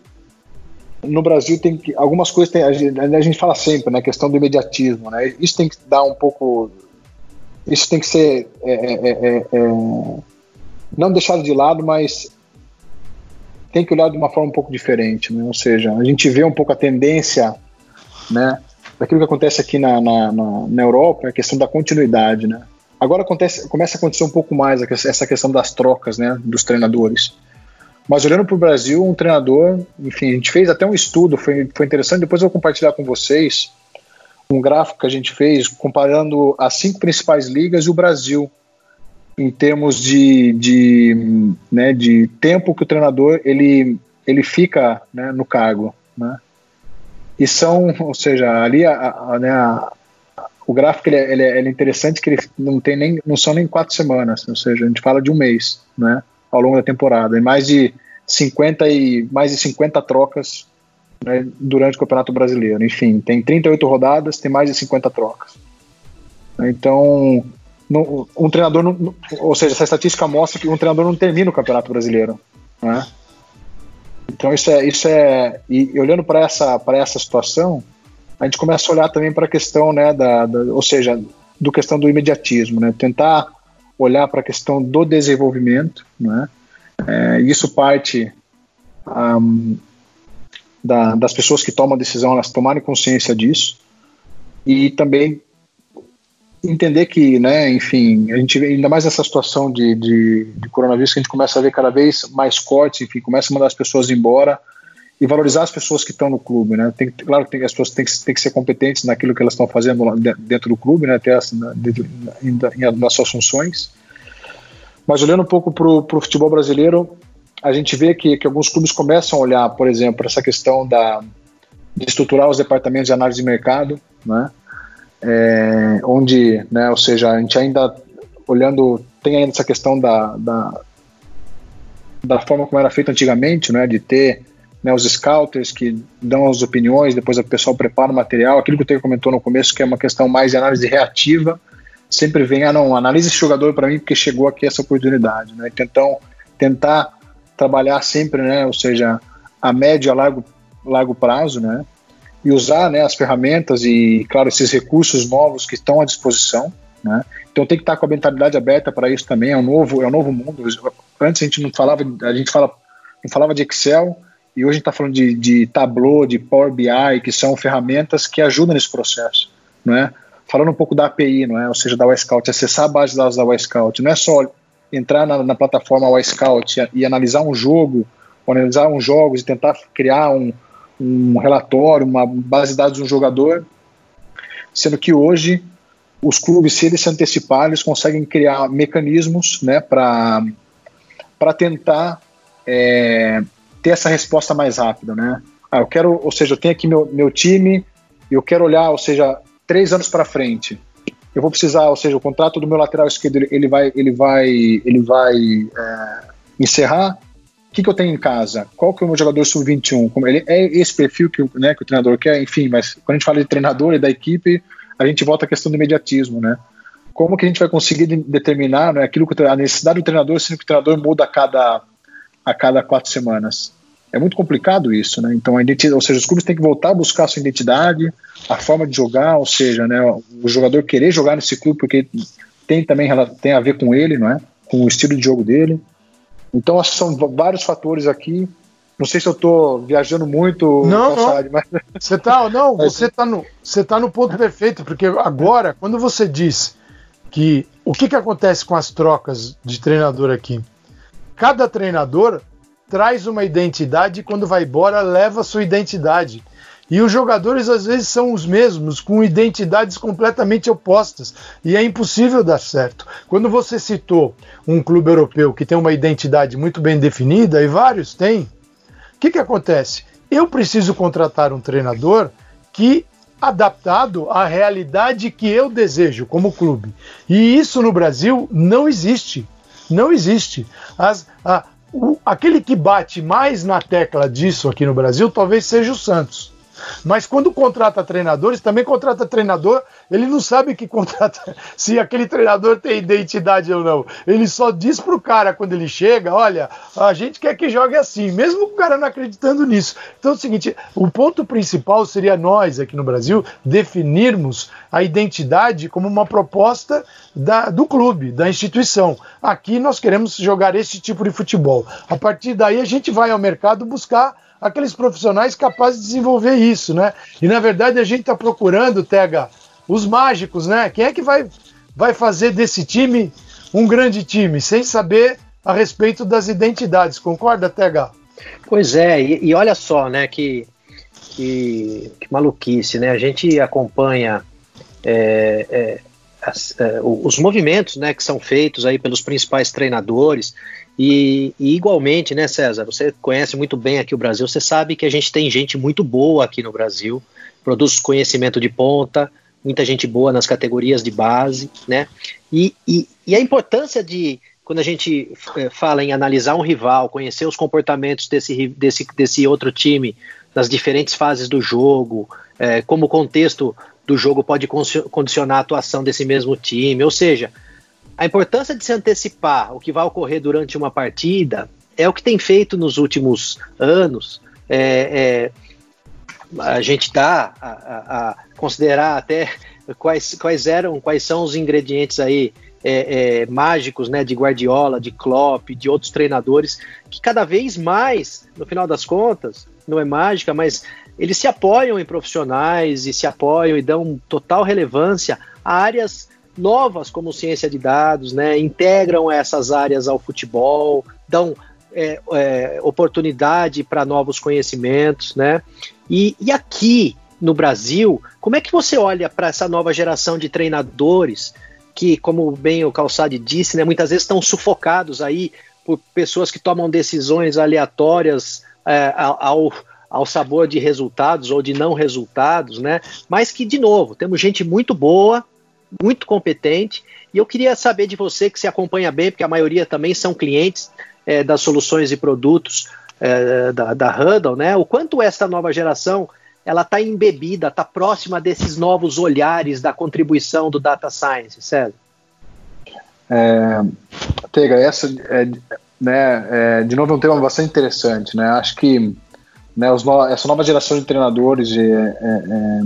no Brasil tem que, algumas coisas tem, a, gente, a gente fala sempre, né, questão do imediatismo, né? Isso tem que dar um pouco, isso tem que ser é, é, é, é não deixado de lado, mas tem que olhar de uma forma um pouco diferente, né? Ou seja, a gente vê um pouco a tendência, né? Daquilo que acontece aqui na, na, na, na Europa, a questão da continuidade, né? Agora acontece, começa a acontecer um pouco mais essa questão das trocas, né? Dos treinadores. Mas olhando para o Brasil, um treinador, enfim, a gente fez até um estudo, foi, foi interessante. Depois eu vou compartilhar com vocês um gráfico que a gente fez comparando as cinco principais ligas e o Brasil em termos de, de, né, de tempo que o treinador ele, ele fica né, no cargo. Né? E são, ou seja, ali a, a, né, a, o gráfico ele é, ele, é, ele é, interessante que ele não tem nem não são nem quatro semanas, ou seja, a gente fala de um mês, né, ao longo da temporada, e mais de 50 e mais de 50 trocas né, durante o Campeonato Brasileiro. Enfim, tem 38 rodadas, tem mais de 50 trocas. Então, um treinador, não, ou seja, essa estatística mostra que um treinador não termina o Campeonato Brasileiro, né? Então isso é, isso é, e olhando para essa, para essa situação, a gente começa a olhar também para a questão, né, da, da, ou seja, do questão do imediatismo, né? Tentar olhar para a questão do desenvolvimento, né? É, isso parte um, da, das pessoas que tomam a decisão, elas tomarem consciência disso e também entender que, né, enfim, a gente ainda mais nessa situação de, de, de, coronavírus que a gente começa a ver cada vez mais cortes, enfim, começa a mandar as pessoas embora e valorizar as pessoas que estão no clube, né? Tem, claro que tem, as pessoas têm que, têm que ser competentes naquilo que elas estão fazendo dentro do clube, né? Ter as, na, na, nas suas funções. Mas olhando um pouco para o futebol brasileiro, a gente vê que, que alguns clubes começam a olhar, por exemplo, essa questão da, de estruturar os departamentos de análise de mercado, né? É, onde, né, ou seja, a gente ainda olhando, tem ainda essa questão da, da, da forma como era feito antigamente, né, de ter né, os scouters que dão as opiniões, depois o pessoal prepara o material, aquilo que o Teio comentou no começo, que é uma questão mais de análise reativa, sempre vem, ah não, analise esse jogador para mim porque chegou aqui essa oportunidade, né, então tentar trabalhar sempre, né, ou seja, a médio a largo, largo prazo, né, e usar né, as ferramentas e, claro, esses recursos novos que estão à disposição. Né? Então tem que estar com a mentalidade aberta para isso também. É um novo, é um novo mundo. Antes a gente não falava, a gente fala, não falava de Excel e hoje a gente está falando de, de Tableau, de Power BI, que são ferramentas que ajudam nesse processo, não é? Falando um pouco da API, não é? Ou seja, da Wisecout, acessar a base de dados da Wisecout, não é só entrar na, na plataforma Wisecout e, e analisar um jogo, analisar uns jogos e tentar criar um, um relatório, uma base de dados de um jogador, sendo que hoje os clubes, se eles se antecipar, eles conseguem criar mecanismos né, para tentar é, ter essa resposta mais rápida. Né? Ah, eu quero, ou seja, eu tenho aqui meu, meu time, eu quero olhar, ou seja, três anos para frente. Eu vou precisar, ou seja, o contrato do meu lateral esquerdo ele vai, ele vai, ele vai é, encerrar o que, que, eu tenho em casa? Qual que é o meu jogador sub-21? Ele é esse perfil que, né, que o treinador quer? Enfim, mas quando a gente fala de treinador e da equipe, a gente volta à questão do imediatismo, né? Como que a gente vai conseguir determinar né, aquilo que a necessidade do treinador, sendo que o treinador muda a cada, a cada quatro semanas? É muito complicado isso, né? Então, a identidade, ou seja, os clubes têm que voltar a buscar a sua identidade, a forma de jogar, ou seja, né, o jogador querer jogar nesse clube porque tem também tem a ver com ele, não é? Com o estilo de jogo dele. Então, são vários fatores aqui. Não sei se eu estou viajando muito, não, Calçade, não. mas. Você tá, não, você está no, você tá no ponto perfeito, porque agora, quando você diz que o que, que acontece com as trocas de treinador aqui? Cada treinador traz uma identidade e quando vai embora leva sua identidade. E os jogadores às vezes são os mesmos, com identidades completamente opostas, e é impossível dar certo. Quando você citou um clube europeu que tem uma identidade muito bem definida, e vários têm, o que, que acontece? Eu preciso contratar um treinador que adaptado à realidade que eu desejo como clube. E isso no Brasil não existe. Não existe. As, a, o, aquele que bate mais na tecla disso aqui no Brasil talvez seja o Santos. Mas quando contrata treinadores, também contrata treinador, ele não sabe que contrata, se aquele treinador tem identidade ou não. Ele só diz pro cara quando ele chega: olha, a gente quer que jogue assim, mesmo o cara não acreditando nisso. Então é o seguinte: o ponto principal seria nós aqui no Brasil definirmos a identidade como uma proposta da, do clube, da instituição. Aqui nós queremos jogar esse tipo de futebol. A partir daí a gente vai ao mercado buscar aqueles profissionais capazes de desenvolver isso, né? E na verdade a gente está procurando, Tega, os mágicos, né? Quem é que vai, vai fazer desse time um grande time, sem saber a respeito das identidades, concorda, Tega? Pois é, e, e olha só, né, que, que, que, maluquice, né? A gente acompanha é, é, as, é, os movimentos, né, que são feitos aí pelos principais treinadores, e, e, igualmente, né, César? Você conhece muito bem aqui o Brasil, você sabe que a gente tem gente muito boa aqui no Brasil, produz conhecimento de ponta, muita gente boa nas categorias de base, né? E, e, e a importância de, quando a gente é, fala em analisar um rival, conhecer os comportamentos desse, desse, desse outro time nas diferentes fases do jogo, é, como o contexto do jogo pode condicionar a atuação desse mesmo time, ou seja, a importância de se antecipar o que vai ocorrer durante uma partida é o que tem feito nos últimos anos. É, é, a gente dá a, a, a, considerar até quais, quais eram, quais são os ingredientes aí é, é, mágicos, né, de Guardiola, de Klopp, de outros treinadores que cada vez mais, no final das contas, não é mágica, mas eles se apoiam em profissionais e se apoiam e dão total relevância a áreas novas como ciência de dados, né, integram essas áreas ao futebol, dão é, é, oportunidade para novos conhecimentos, né? E, e, aqui no Brasil, como é que você olha para essa nova geração de treinadores que, como bem o Calçade disse, né, muitas vezes estão sufocados aí por pessoas que tomam decisões aleatórias é, ao, ao sabor de resultados ou de não resultados, né? Mas que, de novo, temos gente muito boa muito competente. E eu queria saber de você, que se acompanha bem, porque a maioria também são clientes é, das soluções e produtos é, da, da Huddle, né? O quanto essa nova geração ela está embebida, está próxima desses novos olhares da contribuição do data science, César? É, Tega, essa é, né, é, de novo é um tema bastante interessante, né? Acho que né, no, essa nova geração de treinadores é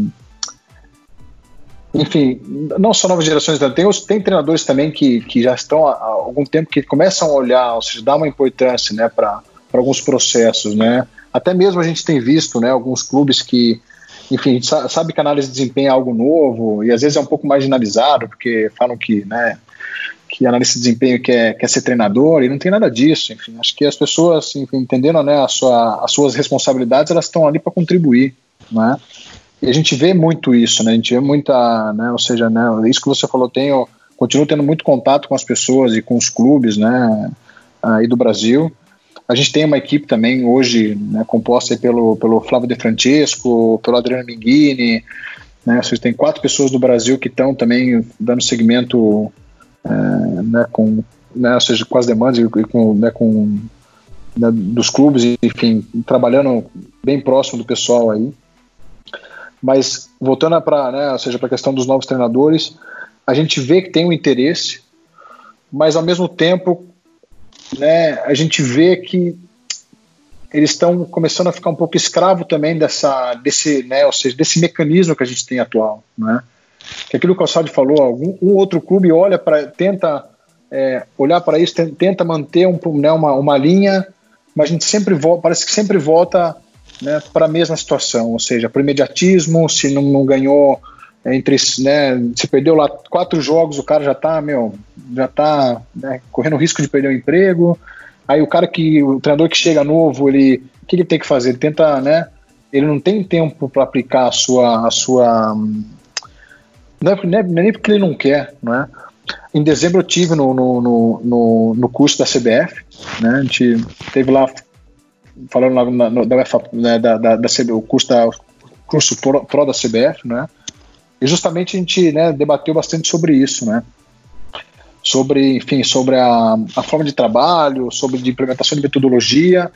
enfim, não só novas gerações, tem, tem treinadores também que, que já estão há algum tempo que começam a olhar, ou seja, dar uma importância né, para alguns processos. Né? Até mesmo a gente tem visto né, alguns clubes que, enfim, a gente sabe que a análise de desempenho é algo novo e às vezes é um pouco marginalizado, porque falam que, né, que analista de desempenho quer, quer ser treinador e não tem nada disso. Enfim, acho que as pessoas, enfim, entendendo né, a sua, as suas responsabilidades, elas estão ali para contribuir. Né? E a gente vê muito isso, né? A gente vê muita, né? Ou seja, né? Isso que você falou, tenho, continuo tendo muito contato com as pessoas e com os clubes, né? Aí do Brasil. A gente tem uma equipe também hoje, né, composta pelo, pelo Flávio De Francesco, pelo Adriano Minghini, né? Seja, tem quatro pessoas do Brasil que estão também dando segmento, é, né? Com, né? Ou seja, com as demandas e com, né? Com né, dos clubes, enfim, trabalhando bem próximo do pessoal aí. Mas voltando para, né, ou seja, para a questão dos novos treinadores, a gente vê que tem um interesse, mas ao mesmo tempo, né, a gente vê que eles estão começando a ficar um pouco escravo também dessa, desse, né, ou seja, desse mecanismo que a gente tem atual, né? Que aquilo que o Calçado falou, algum um outro clube olha para, tenta é, olhar para isso, tenta manter um, né, uma, uma linha, mas a gente sempre volta, parece que sempre volta né, para a mesma situação, ou seja, para o imediatismo, se não, não ganhou entre, né, se perdeu lá quatro jogos, o cara já está, meu, já tá né, correndo risco de perder o emprego. Aí o cara que, o treinador que chega novo, ele, o que ele tem que fazer? Ele tenta, né, ele não tem tempo para aplicar a sua, a sua, não é, não é, nem porque ele não quer, não é? Em dezembro eu tive no, no, no, no, curso da CBF, né? A gente teve lá falando na, no, da né, da, da, da CB, o curso, da, curso pro, pro, da CBF, né? E justamente a gente né, debateu bastante sobre isso, né? Sobre, enfim, sobre a, a forma de trabalho, sobre de implementação de metodologia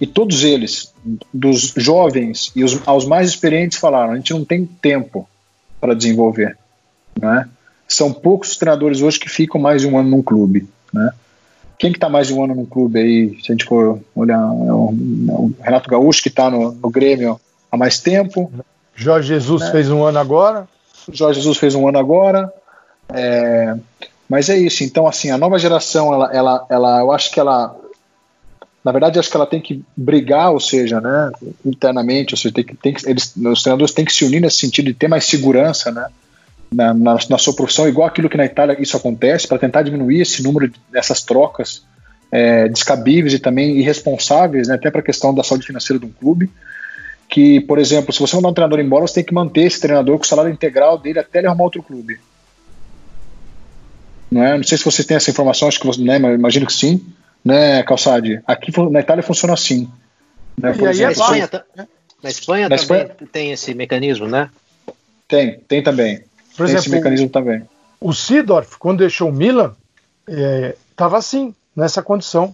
E todos eles, dos jovens e os, aos mais experientes, falaram: a gente não tem tempo para desenvolver. Né? São poucos treinadores hoje que ficam mais de um ano num clube. Né? Quem que está mais de um ano num clube aí, se a gente for olhar, é o, é o Renato Gaúcho, que está no, no, Grêmio há mais tempo. Jorge Jesus né? fez um ano agora. Jorge Jesus fez um ano agora. É, mas é isso. Então, assim, a nova geração, ela, ela, ela, eu acho que ela, na verdade, acho que ela tem que brigar, ou seja, né, internamente, ou seja, tem que, tem que, eles, os treinadores têm que se unir nesse sentido de ter mais segurança, né, na, na, na sua profissão, igual aquilo que na Itália isso acontece, para tentar diminuir esse número dessas trocas é, descabíveis e também irresponsáveis, né, até para a questão da saúde financeira de um clube. Que, por exemplo, se você mandar um treinador embora, você tem que manter esse treinador com o salário integral dele até ele arrumar outro clube. Não, é? não sei se você tem essa informação, acho que você, né, imagino que sim, né, Calçade? Aqui na Itália funciona assim. Né, e aí, na, Espanha, na Espanha na também Espanha? tem esse mecanismo, né? Tem, tem também. Por tem exemplo, esse mecanismo também. O Sidorf, quando deixou o Milan, estava é, assim, nessa condição.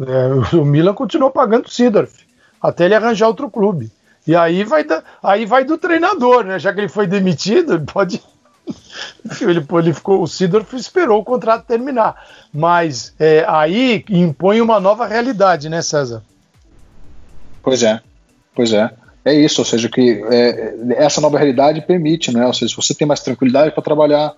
É, o Milan continuou pagando o Sidorf até ele arranjar outro clube. E aí vai, da, aí vai do treinador, né? Já que ele foi demitido, ele pode ele, ele ficou, o Sidorf esperou o contrato terminar. Mas é, aí impõe uma nova realidade, né, César? Pois é, pois é. É isso, ou seja, que é, essa nova realidade permite, né? Ou seja, se você tem mais tranquilidade para trabalhar,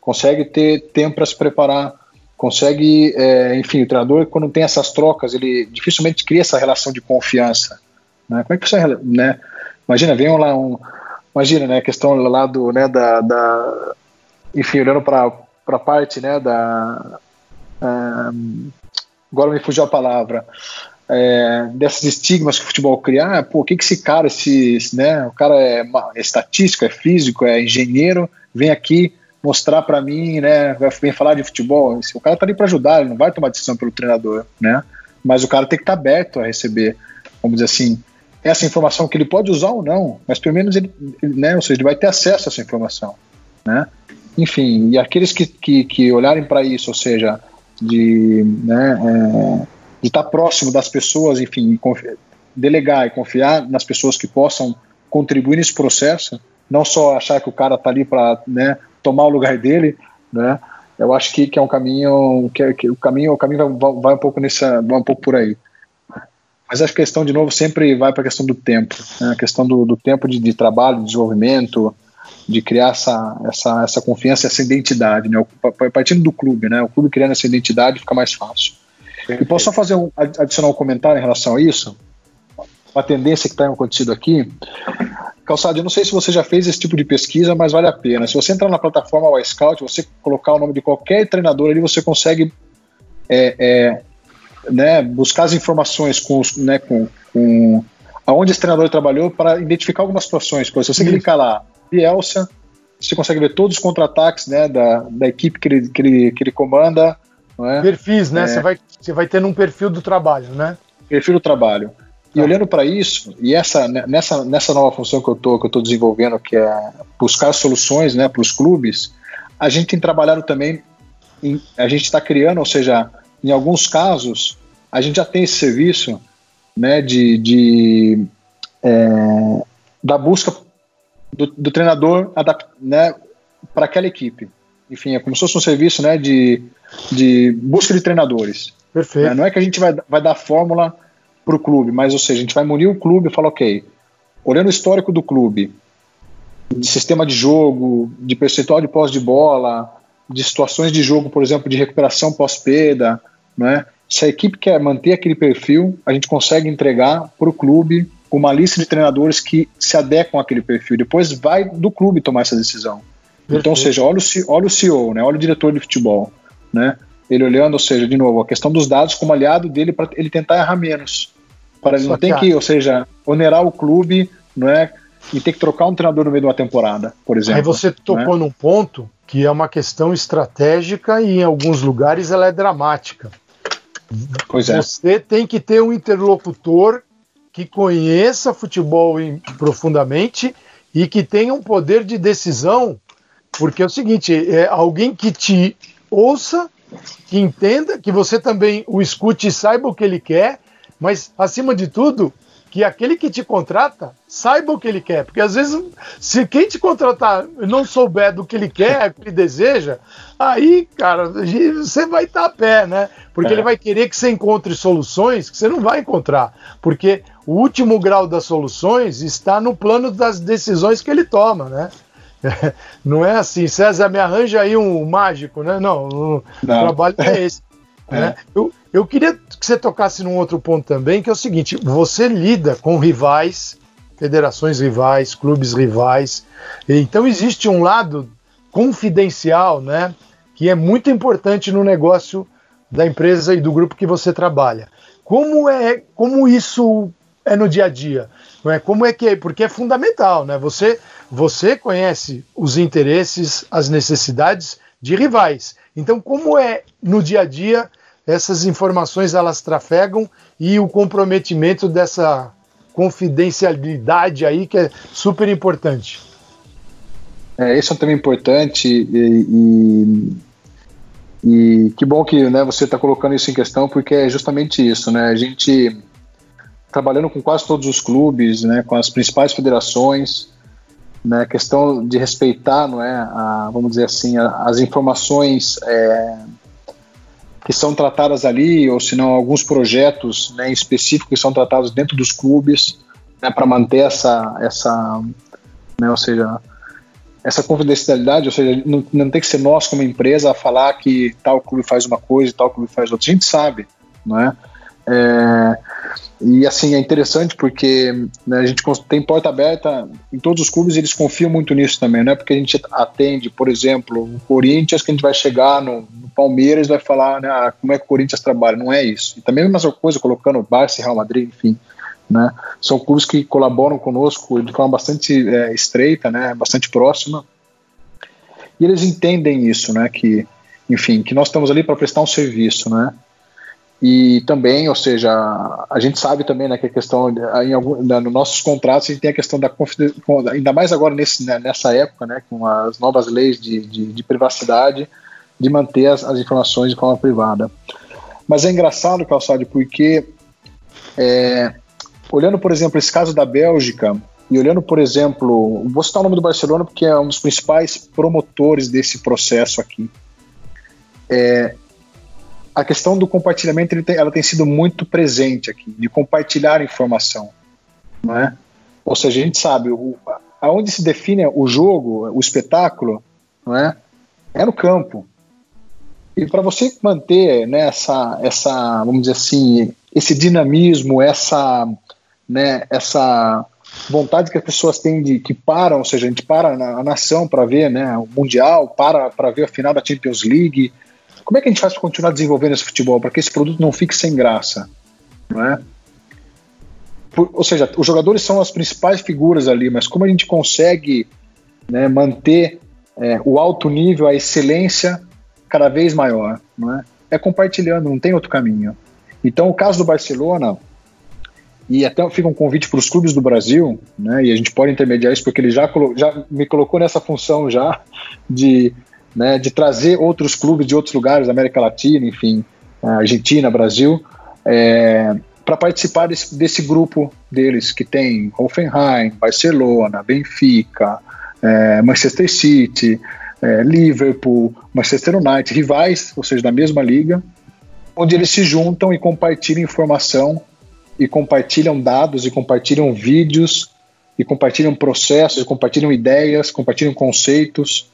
consegue ter tempo para se preparar, consegue, é, enfim, o treinador quando tem essas trocas, ele dificilmente cria essa relação de confiança. Né? Como é que você, né? Imagina, vem lá um, imagina, né, a questão lá do, né, da, da enfim, olhando para a parte, né, da, um, agora me fugiu a palavra, é, desses estigmas que o futebol cria, ah, pô, o que que esse cara, esse, né, o cara é, é estatístico, é físico, é engenheiro, vem aqui mostrar para mim, né, vem falar de futebol, o cara tá ali para ajudar, ele não vai tomar decisão pelo treinador, né, mas o cara tem que estar tá aberto a receber, vamos dizer assim, essa informação que ele pode usar ou não, mas pelo menos ele, né, ou seja, ele vai ter acesso a essa informação, né? Enfim, e aqueles que, que, que olharem para isso, ou seja, de né, é, de estar próximo das pessoas, enfim, delegar e confiar nas pessoas que possam contribuir nesse processo, não só achar que o cara está ali para né, tomar o lugar dele, né? Eu acho que, que é um caminho que, que o caminho o caminho vai, vai um pouco nessa vai um pouco por aí. Mas a questão, de novo, sempre vai para a questão do tempo, né? a questão do, do tempo de, de, trabalho, de desenvolvimento, de criar essa, essa, essa confiança, essa identidade, né? partindo do clube, né? o clube criando essa identidade fica mais fácil. E posso só fazer um, adicionar um comentário em relação a isso? Uma tendência que está acontecendo aqui. Calçado, eu não sei se você já fez esse tipo de pesquisa, mas vale a pena. Se você entrar na plataforma Scout, você colocar o nome de qualquer treinador ali, você consegue é, é, né, buscar as informações com, né, com, com aonde esse treinador trabalhou para identificar algumas situações. Se você clicar lá, Bielsa, você consegue ver todos os contra-ataques né, da, da equipe que ele, que ele, que ele comanda. É? Perfis, né? É. Você, vai, você vai ter um perfil do trabalho, né? Perfil do trabalho. E tá. olhando para isso, e essa, né, nessa, nessa nova função que eu tô, estou desenvolvendo, que é buscar soluções né, para os clubes, a gente tem trabalhado também, em, a gente está criando, ou seja, em alguns casos, a gente já tem esse serviço né, de, de é, da busca do, do treinador né, para aquela equipe. Enfim, é como se fosse um serviço né, de, de busca de treinadores. Perfeito. Né? Não é que a gente vai, vai dar fórmula para o clube, mas ou seja, a gente vai munir o clube e falar, ok, olhando o histórico do clube, de sistema de jogo, de percentual de pós de bola, de situações de jogo, por exemplo, de recuperação pós-perda, né? Se a equipe quer manter aquele perfil, a gente consegue entregar para o clube uma lista de treinadores que se adequam àquele perfil. Depois vai do clube tomar essa decisão. Perfeito. Então, ou seja, olha o, olha o CEO, né? olha o diretor de futebol, né? ele olhando, ou seja, de novo, a questão dos dados como aliado dele para ele tentar errar menos. Para ele não ter que, ou seja, onerar o clube, não é? E ter que trocar um treinador no meio de uma temporada, por exemplo. Aí você tocou né? num ponto que é uma questão estratégica e em alguns lugares ela é dramática. Pois é. Você tem que ter um interlocutor que conheça futebol profundamente e que tenha um poder de decisão, porque é o seguinte, é alguém que te ouça, que entenda, que você também o escute e saiba o que ele quer, mas acima de tudo, que aquele que te contrata saiba o que ele quer. Porque às vezes, se quem te contratar não souber do que ele quer, o que ele deseja, aí, cara, você vai estar a pé, né? Porque é. ele vai querer que você encontre soluções que você não vai encontrar. Porque o último grau das soluções está no plano das decisões que ele toma, né? Não é assim, César, me arranja aí um mágico, né? Não, o não. trabalho é esse. É. Né? Eu, eu queria que você tocasse num outro ponto também, que é o seguinte: você lida com rivais, federações rivais, clubes rivais, então existe um lado confidencial, né? Que é muito importante no negócio da empresa e do grupo que você trabalha. Como é, como isso é no dia a dia? É? Como é que é? Porque é fundamental, né? Você, você conhece os interesses, as necessidades de rivais. Então, como é no dia a dia essas informações elas trafegam e o comprometimento dessa confidencialidade aí que é super importante. É, esse é um tema importante e, e, e que bom que né, você está colocando isso em questão porque é justamente isso, né? A gente trabalhando com quase todos os clubes, né, com as principais federações, né, questão de respeitar, não é, a, vamos dizer assim, a, as informações é, que são tratadas ali, ou se não alguns projetos né, específicos que são tratados dentro dos clubes, né, para manter essa, essa né, ou seja, essa confidencialidade, ou seja, não, não tem que ser nós como empresa a falar que tal clube faz uma coisa e tal clube faz outra. A gente sabe, não é? É e assim, é interessante porque né, a gente tem porta aberta em todos os clubes eles confiam muito nisso também, não é porque a gente atende, por exemplo, o Corinthians, que a gente vai chegar no, no Palmeiras vai falar né, ah, como é que o Corinthians trabalha, não é isso. E também a mesma coisa colocando o Barça e Real Madrid, enfim. Né, são clubes que colaboram conosco de forma bastante é, estreita, né, bastante próxima. E eles entendem isso, né, que, enfim, que nós estamos ali para prestar um serviço, né, e também, ou seja, a gente sabe também né, que a questão, em algum, né, nos nossos contratos, a gente tem a questão da ainda mais agora nesse, né, nessa época, né, com as novas leis de, de, de privacidade, de manter as, as, informações de forma privada. Mas é engraçado, Calçado, porque é, olhando, por exemplo, esse caso da Bélgica, e olhando, por exemplo, vou citar o nome do Barcelona porque é um dos principais promotores desse processo aqui. É, a questão do compartilhamento tem, ela tem sido muito presente aqui, de compartilhar informação, é? Ou seja, a gente sabe o, aonde se define o jogo, o espetáculo, é? É no campo. E para você manter né, essa, essa, vamos dizer assim, esse dinamismo, essa, né, essa vontade que as pessoas têm de que param, ou seja, a gente para na, a nação para ver né, o Mundial, para para ver a final da Champions League, como é que a gente faz para continuar desenvolvendo esse futebol, para que esse produto não fique sem graça? Não é? Por, ou seja, os jogadores são as principais figuras ali, mas como a gente consegue né, manter é, o alto nível, a excelência cada vez maior? Não é? é compartilhando, não tem outro caminho. Então, o caso do Barcelona, e até fica um convite para os clubes do Brasil, né, e a gente pode intermediar isso porque ele já, já me colocou nessa função já de né, de trazer outros clubes de outros lugares da América Latina, enfim, Argentina, Brasil, é, para participar desse, desse, grupo deles, que tem Hoffenheim, Barcelona, Benfica, é, Manchester City, é, Liverpool, Manchester United, rivais, ou seja, da mesma liga, onde eles se juntam e compartilham informação, e compartilham dados, e compartilham vídeos, e compartilham processos, e compartilham ideias, compartilham conceitos,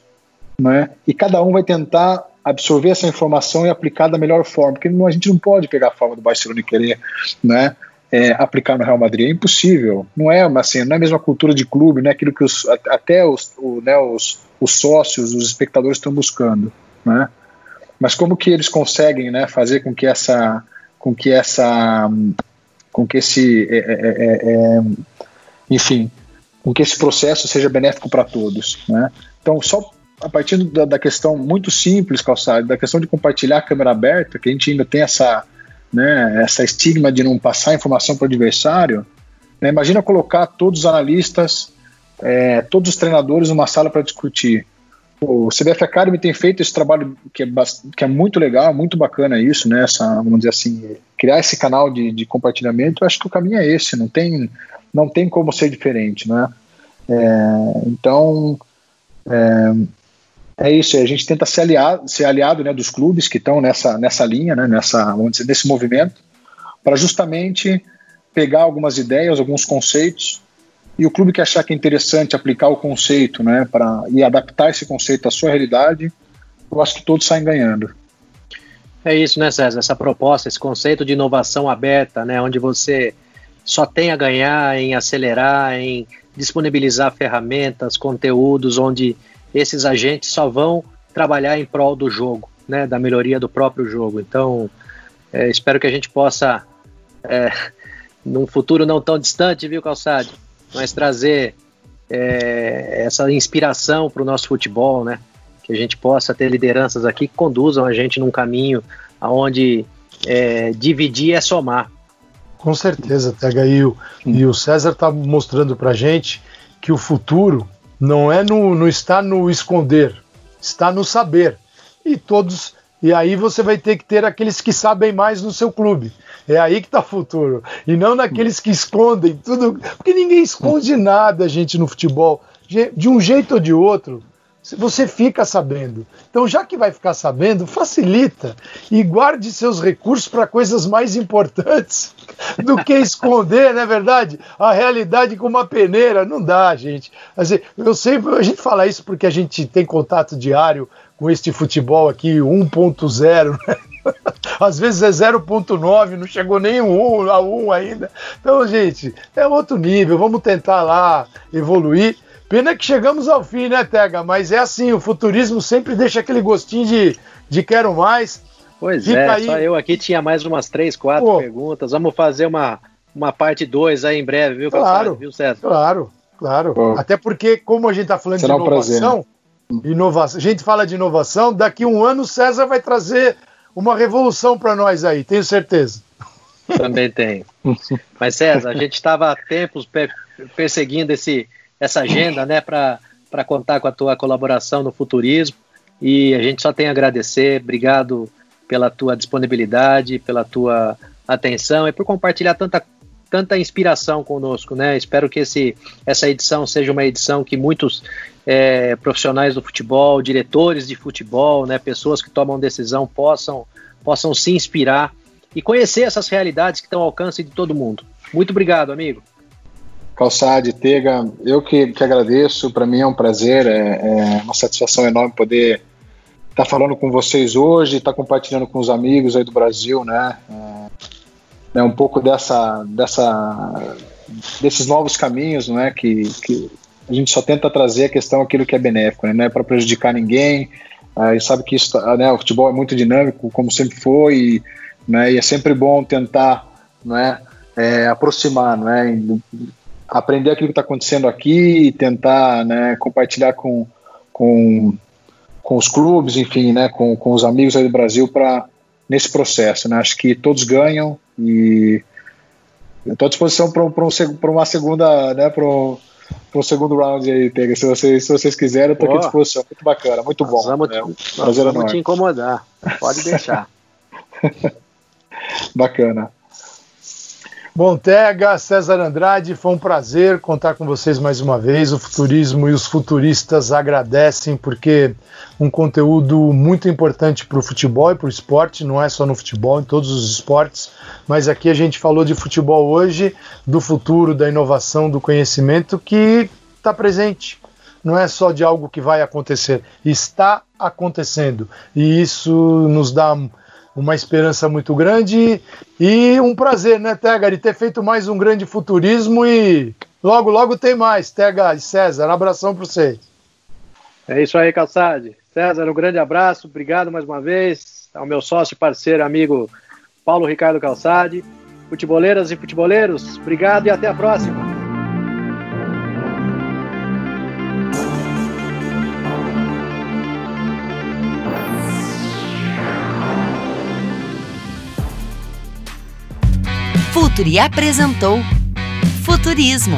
né? E cada um vai tentar absorver essa informação e aplicar da melhor forma, porque a gente não pode pegar a forma do Barcelona e querer, né? É, aplicar no Real Madrid é impossível. Não é assim, não é a mesma cultura de clube, não é aquilo que os, até os, o, né, os, os sócios, os espectadores estão buscando, né? Mas como que eles conseguem, né, fazer com que essa, com que essa, com que esse, é, é, é, é enfim, com que esse processo seja benéfico para todos, né? Então só a partir da, da, questão muito simples, calçado, da questão de compartilhar a câmera aberta, que a gente ainda tem essa, né, essa estigma de não passar informação para o adversário, né, imagina colocar todos os analistas, é, todos os treinadores numa sala para discutir. o CBF Academy tem feito esse trabalho que é, que é muito legal, muito bacana isso, né? Essa, vamos dizer assim, criar esse canal de, de compartilhamento. Eu acho que o caminho é esse, não tem, não tem como ser diferente, né? É, então, é, é, isso. A gente tenta ser aliado, ser aliado né, dos clubes que estão nessa, nessa linha, né? Nessa, vamos dizer, nesse movimento, para justamente pegar algumas ideias, alguns conceitos e o clube que achar que é interessante aplicar o conceito, né, para e adaptar esse conceito à sua realidade, eu acho que todos saem ganhando. É isso, né, César? Essa proposta, esse conceito de inovação aberta, né, onde você só tem a ganhar em acelerar, em disponibilizar ferramentas, conteúdos, onde esses agentes só vão trabalhar em prol do jogo, né, da melhoria do próprio jogo. Então, é, espero que a gente possa, é, num futuro não tão distante, viu, Calçade, mas trazer é, essa inspiração para o nosso futebol, né? Que a gente possa ter lideranças aqui que conduzam a gente num caminho aonde é, dividir é somar. Com certeza, Tega. E o, e o César está mostrando para gente que o futuro não é no, no estar no esconder, está no saber. E todos e aí você vai ter que ter aqueles que sabem mais no seu clube. É aí que está o futuro. E não naqueles que escondem tudo. Porque ninguém esconde nada, gente, no futebol. De um jeito ou de outro, você fica sabendo. Então, já que vai ficar sabendo, facilita e guarde seus recursos para coisas mais importantes do que esconder, não é verdade? A realidade com uma peneira. Não dá, gente. Eu sempre, a gente fala isso porque a gente tem contato diário com este futebol aqui 1.0, né? às vezes é 0.9, não chegou nem um, a 1 ainda. Então, gente, é outro nível, vamos tentar lá evoluir. Pena que chegamos ao fim, né, Tega? Mas é assim, o futurismo sempre deixa aquele gostinho de, de quero mais. Pois Fica é, aí... só eu aqui tinha mais umas três, quatro Pô. perguntas. Vamos fazer uma, uma parte 2 aí em breve, viu, claro, viu, César? Claro, claro. Pô. Até porque, como a gente está falando Será de inovação, um Inovação. A gente fala de inovação, daqui a um ano o César vai trazer uma revolução para nós aí, tenho certeza. Também tenho. Mas César, a gente estava há tempos perseguindo esse, essa agenda, né, para contar com a tua colaboração no futurismo e a gente só tem a agradecer. Obrigado pela tua disponibilidade, pela tua atenção e por compartilhar tanta tanta inspiração conosco, né? Espero que esse, essa edição seja uma edição que muitos é, profissionais do futebol, diretores de futebol, né, pessoas que tomam decisão possam, possam se inspirar e conhecer essas realidades que estão ao alcance de todo mundo. Muito obrigado, amigo. Calçade, Tega, eu que, que agradeço, para mim é um prazer, é, é, uma satisfação enorme poder estar tá falando com vocês hoje, estar tá compartilhando com os amigos aí do Brasil, né? É, né, um pouco dessa, dessa, desses novos caminhos, não é, que, que a gente só tenta trazer a questão aquilo que é benéfico, né, não é para prejudicar ninguém. A sabe que isso, né, o futebol é muito dinâmico, como sempre foi, e, né, e é sempre bom tentar, não é, é aproximar, não é, aprender aquilo que está acontecendo aqui e tentar, né, compartilhar com, com, com os clubes, enfim, né, com, com os amigos aí do Brasil para nesse processo. Né? Acho que todos ganham e estou à disposição para um, um, uma segunda, né, para um, segundo round aí, Pega. Se vocês, se vocês quiserem, eu estou aqui à disposição. Muito bacana, muito bom. Vamos, né? vamos te incomodar. Pode deixar. bacana. Bom, Tega, César Andrade, foi um prazer contar com vocês mais uma vez. O Futurismo e os futuristas agradecem, porque um conteúdo muito importante para o futebol e para o esporte, não é só no futebol, em todos os esportes, mas aqui a gente falou de futebol hoje, do futuro, da inovação, do conhecimento que está presente. Não é só de algo que vai acontecer, está acontecendo. E isso nos dá uma esperança muito grande e um prazer, né, Tega, de ter feito mais um grande futurismo e logo, logo tem mais, Tega e César. Um abração para vocês. É isso aí, Calçade. César, um grande abraço, obrigado mais uma vez ao meu sócio, parceiro, amigo Paulo Ricardo Calçade. Futeboleiras e futeboleiros, obrigado e até a próxima. Futuri apresentou Futurismo